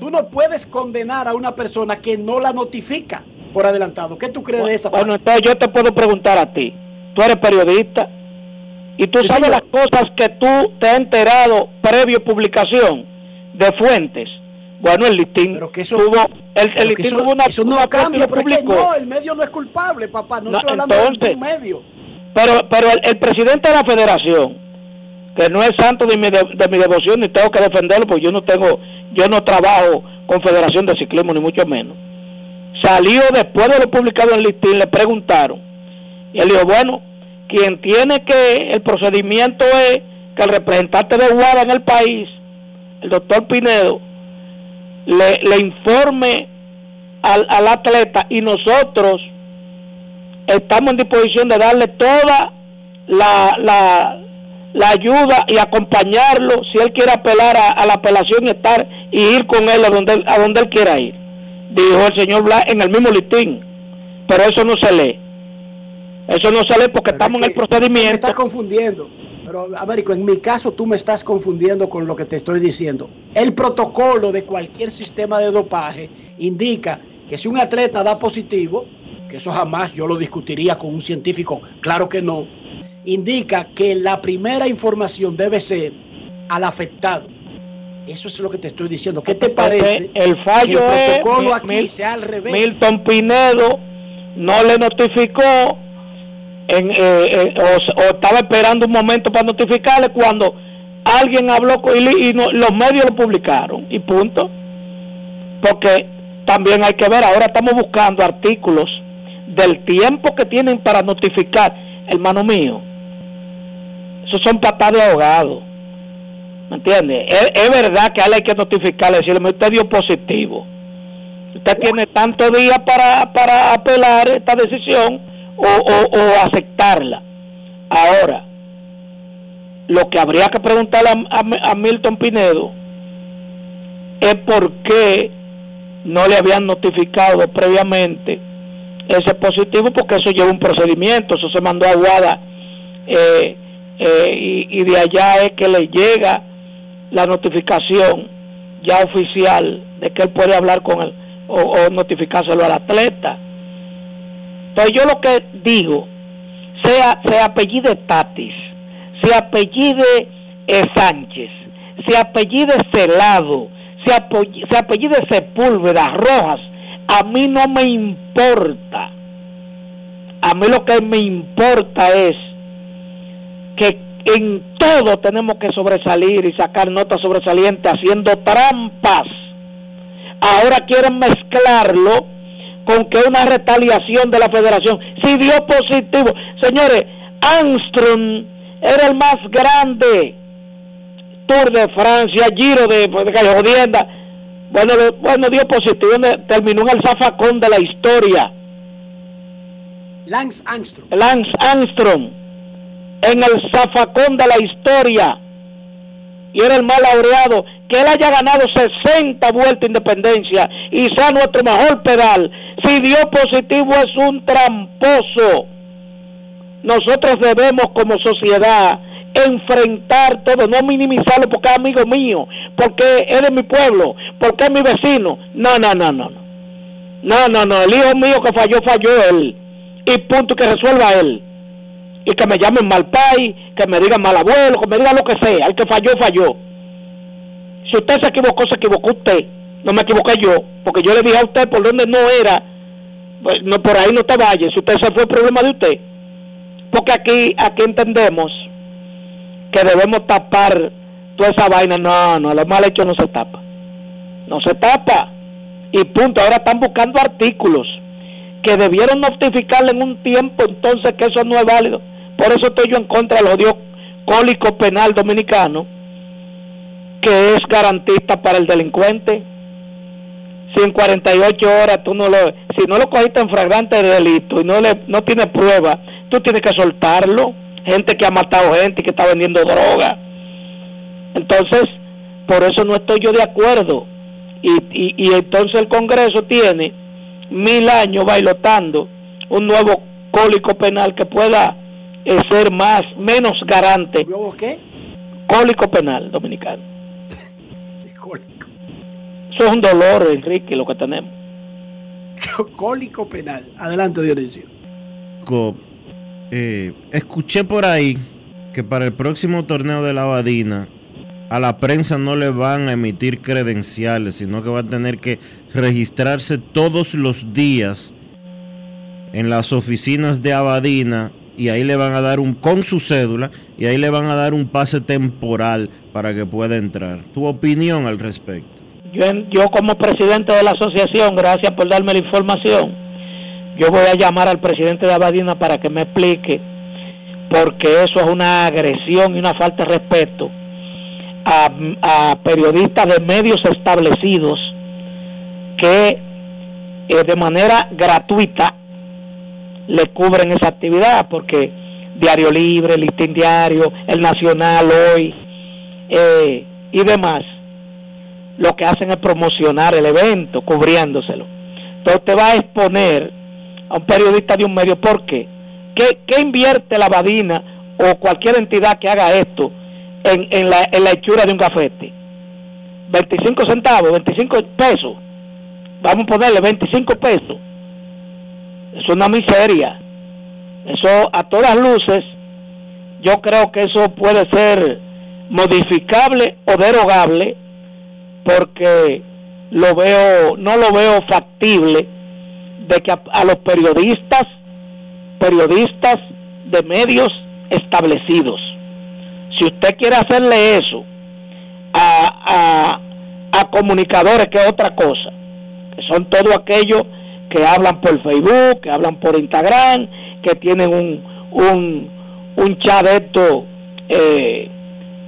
Tú no puedes condenar a una persona que no la notifica por adelantado. ¿Qué tú crees de esa Bueno, entonces yo te puedo preguntar a ti. Tú eres periodista y tú sabes las cosas que tú te has enterado previo publicación de fuentes bueno, el listín pero que eso, tuvo, el, el listín eso, tuvo una, eso no una cambia, pero es que público. no, el medio no es culpable, papá, no, No, estoy hablando entonces, de un medio. Pero, pero el, el presidente de la federación, que no es santo de mi, de, de mi devoción, ni tengo que defenderlo, porque yo no tengo, yo no trabajo con Federación de Ciclismo, ni mucho menos. Salió después de lo publicado en listín, le preguntaron. Y él dijo, bueno, quien tiene que, el procedimiento es que el representante de Guada en el país, el doctor Pinedo, le, le informe al, al atleta y nosotros estamos en disposición de darle toda la, la, la ayuda y acompañarlo si él quiere apelar a, a la apelación y estar y ir con él a donde, él- a donde él quiera ir. Dijo el señor Blas en el mismo listín. Pero eso no se lee. Eso no se lee porque estamos en el procedimiento. está confundiendo. Pero, Américo, en mi caso tú me estás confundiendo con lo que te estoy diciendo. El protocolo de cualquier sistema de dopaje indica que si un atleta da positivo, que eso jamás yo lo discutiría con un científico, claro que no, indica que la primera información debe ser al afectado. Eso es lo que te estoy diciendo. ¿Qué te parece? El fallo que el protocolo es, aquí Mil- sea al revés. Milton Pinedo no le notificó en, eh, eh, o, o estaba esperando un momento para notificarle cuando alguien habló con él y no- los medios lo publicaron y punto. Porque también hay que ver, ahora estamos buscando artículos del tiempo que tienen para notificar, hermano mío. Esos son patadas de ahogado. ¿Me entiende? Es, es verdad que a él hay que notificarle, decirle, usted dio positivo. Usted tiene tantos días para, para apelar esta decisión o, o- o aceptarla. Ahora, lo que habría que preguntarle a, a- a Milton Pinedo es por qué no le habían notificado previamente ese positivo, porque eso lleva un procedimiento, eso se mandó a Guada eh, eh, y, y de allá es que le llega la notificación ya oficial de que él puede hablar con él o, notificárselo al atleta. Entonces yo lo que digo, sea, se apellide Tatis, se apellide eh, Sánchez, se apellide Celado, se apellide Sepúlveda, Rojas, a mí no me importa. A mí lo que me importa es que en todo tenemos que sobresalir y sacar notas sobresalientes haciendo trampas. Ahora quieren mezclarlo con que una retaliación de la federación. Si dio positivo, señores, Armstrong era el más grande Tour de Francia, Giro de, de Calle. Bueno, bueno, dio positivo, terminó en el zafacón de la historia. Lance Armstrong. Lance Armstrong en el zafacón de la historia y era el más laureado que él haya ganado 60 vueltas de independencia y sea nuestro mejor pedal si dio positivo es un tramposo nosotros debemos como sociedad enfrentar todo, no minimizarlo porque es amigo mío, porque es de mi pueblo, porque es mi vecino. No, no, no, no. no. No, no. El hijo mío que falló, falló él. Y punto, que resuelva él. Y que me llamen mal pai, que me digan mal abuelo, que me digan lo que sea. El que falló, falló. Si usted se equivocó, se equivocó usted. No me equivoqué yo, porque yo le dije a usted por donde no era. Pues, no, por ahí no te vayas. Si usted se fue, problema de usted. Porque aquí, aquí entendemos que debemos tapar toda esa vaina. No, no, lo mal hecho no se tapa. No se tapa. Y punto. Ahora están buscando artículos que debieron notificarle en un tiempo entonces que eso no es válido. Por eso estoy yo en contra del odio cólico penal dominicano, que es garantista para el delincuente. Si en 48 horas tú no lo, si no lo cogiste en flagrante delito y no le, no tiene prueba, tú tienes que soltarlo. Gente que ha matado gente y que está vendiendo droga. Entonces, por eso no estoy yo de acuerdo. Y, y, y entonces el Congreso tiene mil años bailotando un nuevo cólico penal que pueda eh, ser más, menos garante. ¿Nuevo qué? Cólico penal dominicano. Eso es un dolor, Enrique, lo que tenemos. Cólico penal. Adelante, Dionisio. Co- eh, escuché por ahí que para el próximo torneo de la Abadina a la prensa no le van a emitir credenciales, sino que va a tener que registrarse todos los días en las oficinas de Abadina y ahí le van a dar un con su cédula y ahí le van a dar un pase temporal para que pueda entrar. Tu opinión al respecto. Yo, yo como presidente de la asociación, gracias por darme la información, yo voy a llamar al presidente de Abadina para que me explique, porque eso es una agresión y una falta de respeto a, periodistas de medios establecidos que eh, de manera gratuita le cubren esa actividad, porque Diario Libre, Listín Diario, El Nacional hoy eh, y demás lo que hacen es promocionar el evento, cubriéndoselo. Entonces te va a exponer a un periodista de un medio. ¿Por qué? ¿Qué, invierte la Badina o cualquier entidad que haga esto en, en, la, en la hechura de un gafete. 25 centavos, 25 pesos. Vamos a ponerle 25 pesos. Es una miseria. Eso a todas luces, yo creo que eso puede ser modificable o derogable porque lo veo, no lo veo factible de que a, los periodistas, periodistas de medios establecidos, si usted quiere hacerle eso a, a, a comunicadores, que es otra cosa, que son todo aquellos que hablan por Facebook, que hablan por Instagram, que tienen un, un, un chat de eh,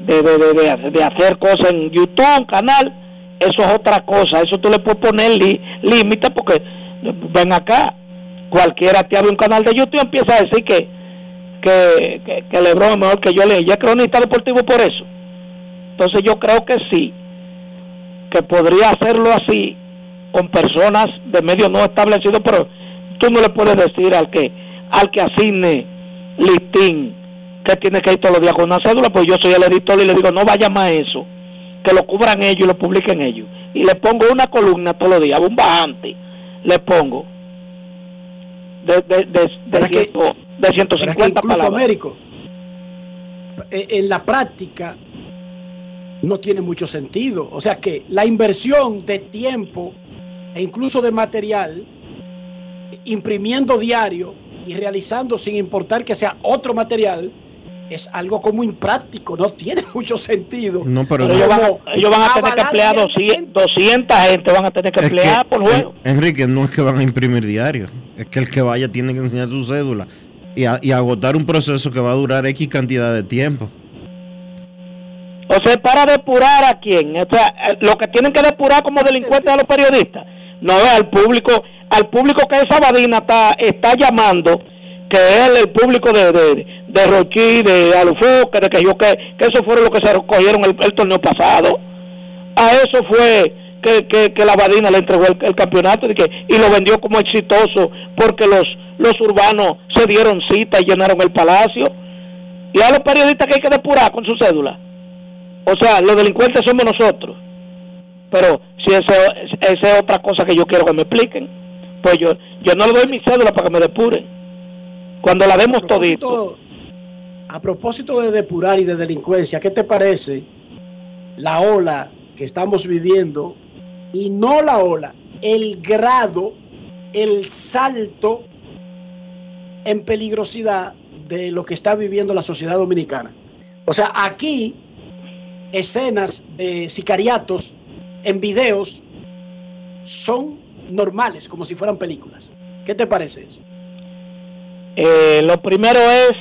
de, de, de, hacer cosas en YouTube, un canal, eso es otra cosa, eso tú le puedes poner límite porque ven acá, cualquiera te abre un canal de YouTube empieza a decir que que, que, que Lebron es mejor que yo le ya cronista deportivo por eso. Entonces yo creo que sí, que podría hacerlo así con personas de medios no establecidos, pero tú no le puedes decir al que al que asigne listín que tiene que ir todos los días con una cédula, pues yo soy el editor y le digo, no vaya más a eso, que lo cubran ellos y lo publiquen ellos. Y le pongo una columna todos los días, un bajante, le pongo de, de, de, de, ciento- de que 150 incluso palabras. Américo, eh, en la práctica no tiene mucho sentido. O sea que la inversión de tiempo e incluso de material, imprimiendo diario y realizando sin importar que sea otro material, es algo como impráctico, no tiene mucho sentido. No, pero, Pero ellos van, a- ellos van a tener que emplear 200, 200 gente, van a tener que Es que, emplear por juego. En- Enrique, no es que van a imprimir diario, es que el que vaya tiene que enseñar su cédula y, a- y agotar un proceso que va a durar X cantidad de tiempo. O sea, para depurar a quién. O sea, lo que tienen que depurar como delincuentes a los periodistas. No es al público, al público que esa Badina está, está llamando, que es el público de, de, de Rochi, de Alufo, que de que yo que, que eso fueron los que se cogieron el, el torneo pasado. A eso fue que, que, que la Badina le entregó el, el campeonato y, que, y lo vendió como exitoso porque los, los urbanos se dieron cita y llenaron el palacio. Y a los periodistas que hay que depurar con su cédula. O sea, los delincuentes somos nosotros. Pero si esa esa es otra cosa que yo quiero que me expliquen, pues yo yo no le doy mi cédula para que me depuren. Cuando la demos todito. A propósito de depurar y de delincuencia, ¿qué te parece la ola que estamos viviendo? Y no la ola, el grado, el salto en peligrosidad de lo que está viviendo la sociedad dominicana. O sea, aquí escenas de sicariatos en videos son normales, como si fueran películas. ¿Qué te parece eso? Eh, lo primero es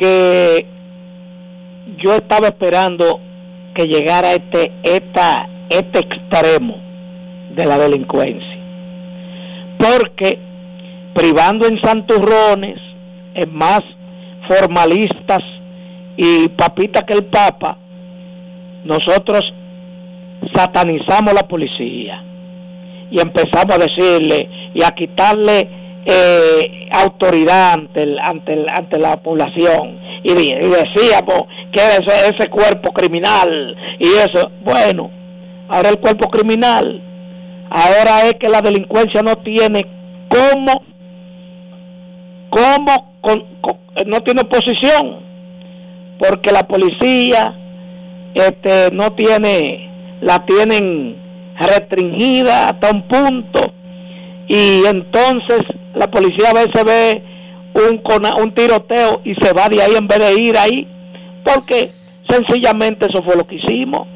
que yo estaba esperando que llegara este esta este extremo de la delincuencia. Porque privando en santurrones en más formalistas y papita que el papa nosotros satanizamos la policía y empezamos a decirle y a quitarle eh, autoridad ante, el- ante, el- ante la población. Y, y decíamos que ese, ese cuerpo criminal. Y eso, bueno, ahora el cuerpo criminal, ahora es que la delincuencia no tiene cómo, cómo, no tiene oposición, porque la policía este no tiene, la tienen restringida hasta un punto y entonces la policía a veces ve un, un tiroteo y se va de ahí en vez de ir ahí, porque sencillamente eso fue lo que hicimos.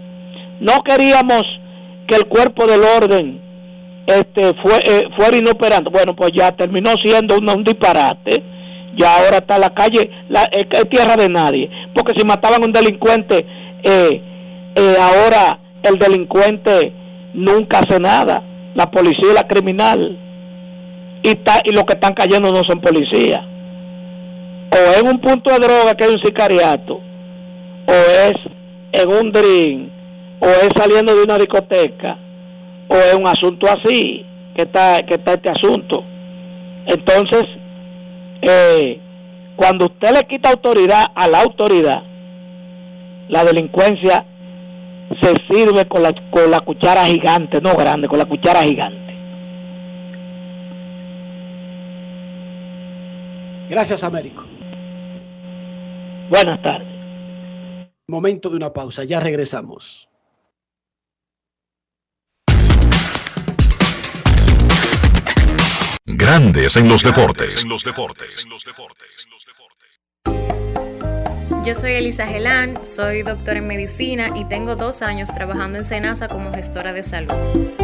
No queríamos que el cuerpo del orden este fue, eh, fuera inoperante. Bueno, pues ya terminó siendo un, disparate. Ya ahora está la calle, la, es, es tierra de nadie. Porque si mataban a un delincuente, eh, eh, ahora el delincuente nunca hace nada. La policía y la criminal y, está, y los que están cayendo no son policías. O en un punto de droga que hay un sicariato, o es en un drink, o es saliendo de una discoteca, o es un asunto así que está, que está este asunto. Entonces, eh, cuando usted le quita autoridad a la autoridad, la delincuencia se sirve con la, con la cuchara gigante, no grande, con la cuchara gigante. Gracias, Américo. Buenas tardes. Momento de una pausa, ya regresamos. Grandes en los deportes. Yo soy Elisa Gelán, soy doctora en medicina y tengo dos años trabajando en Senasa como gestora de salud.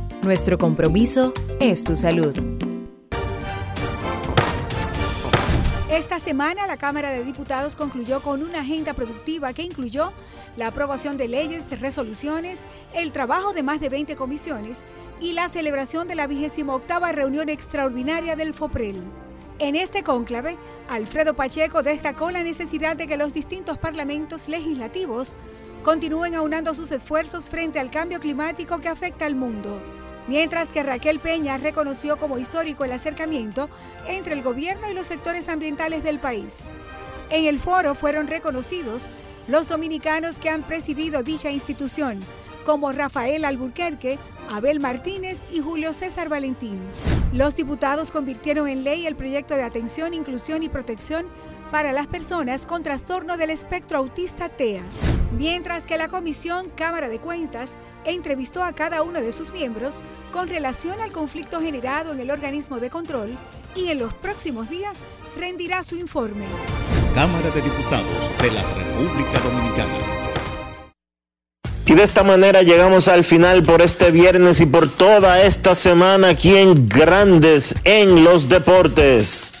nuestro compromiso es tu salud. Esta semana la Cámara de Diputados concluyó con una agenda productiva que incluyó la aprobación de leyes, resoluciones, el trabajo de más de 20 comisiones y la celebración de la 28 reunión extraordinaria del FOPREL. En este cónclave, Alfredo Pacheco destacó la necesidad de que los distintos parlamentos legislativos continúen aunando sus esfuerzos frente al cambio climático que afecta al mundo, mientras que Raquel Peña reconoció como histórico el acercamiento entre el gobierno y los sectores ambientales del país. En el foro fueron reconocidos los dominicanos que han presidido dicha institución, como Rafael Alburquerque, Abel Martínez y Julio César Valentín. Los diputados convirtieron en ley el proyecto de atención, inclusión y protección para las personas con trastorno del espectro autista TEA, mientras que la Comisión Cámara de Cuentas entrevistó a cada uno de sus miembros con relación al conflicto generado en el organismo de control y en los próximos días rendirá su informe. Cámara de Diputados de la República Dominicana. Y de esta manera llegamos al final por este viernes y por toda esta semana aquí en Grandes en los Deportes.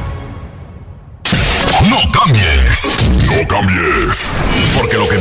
No cambies. No cambies. Porque lo que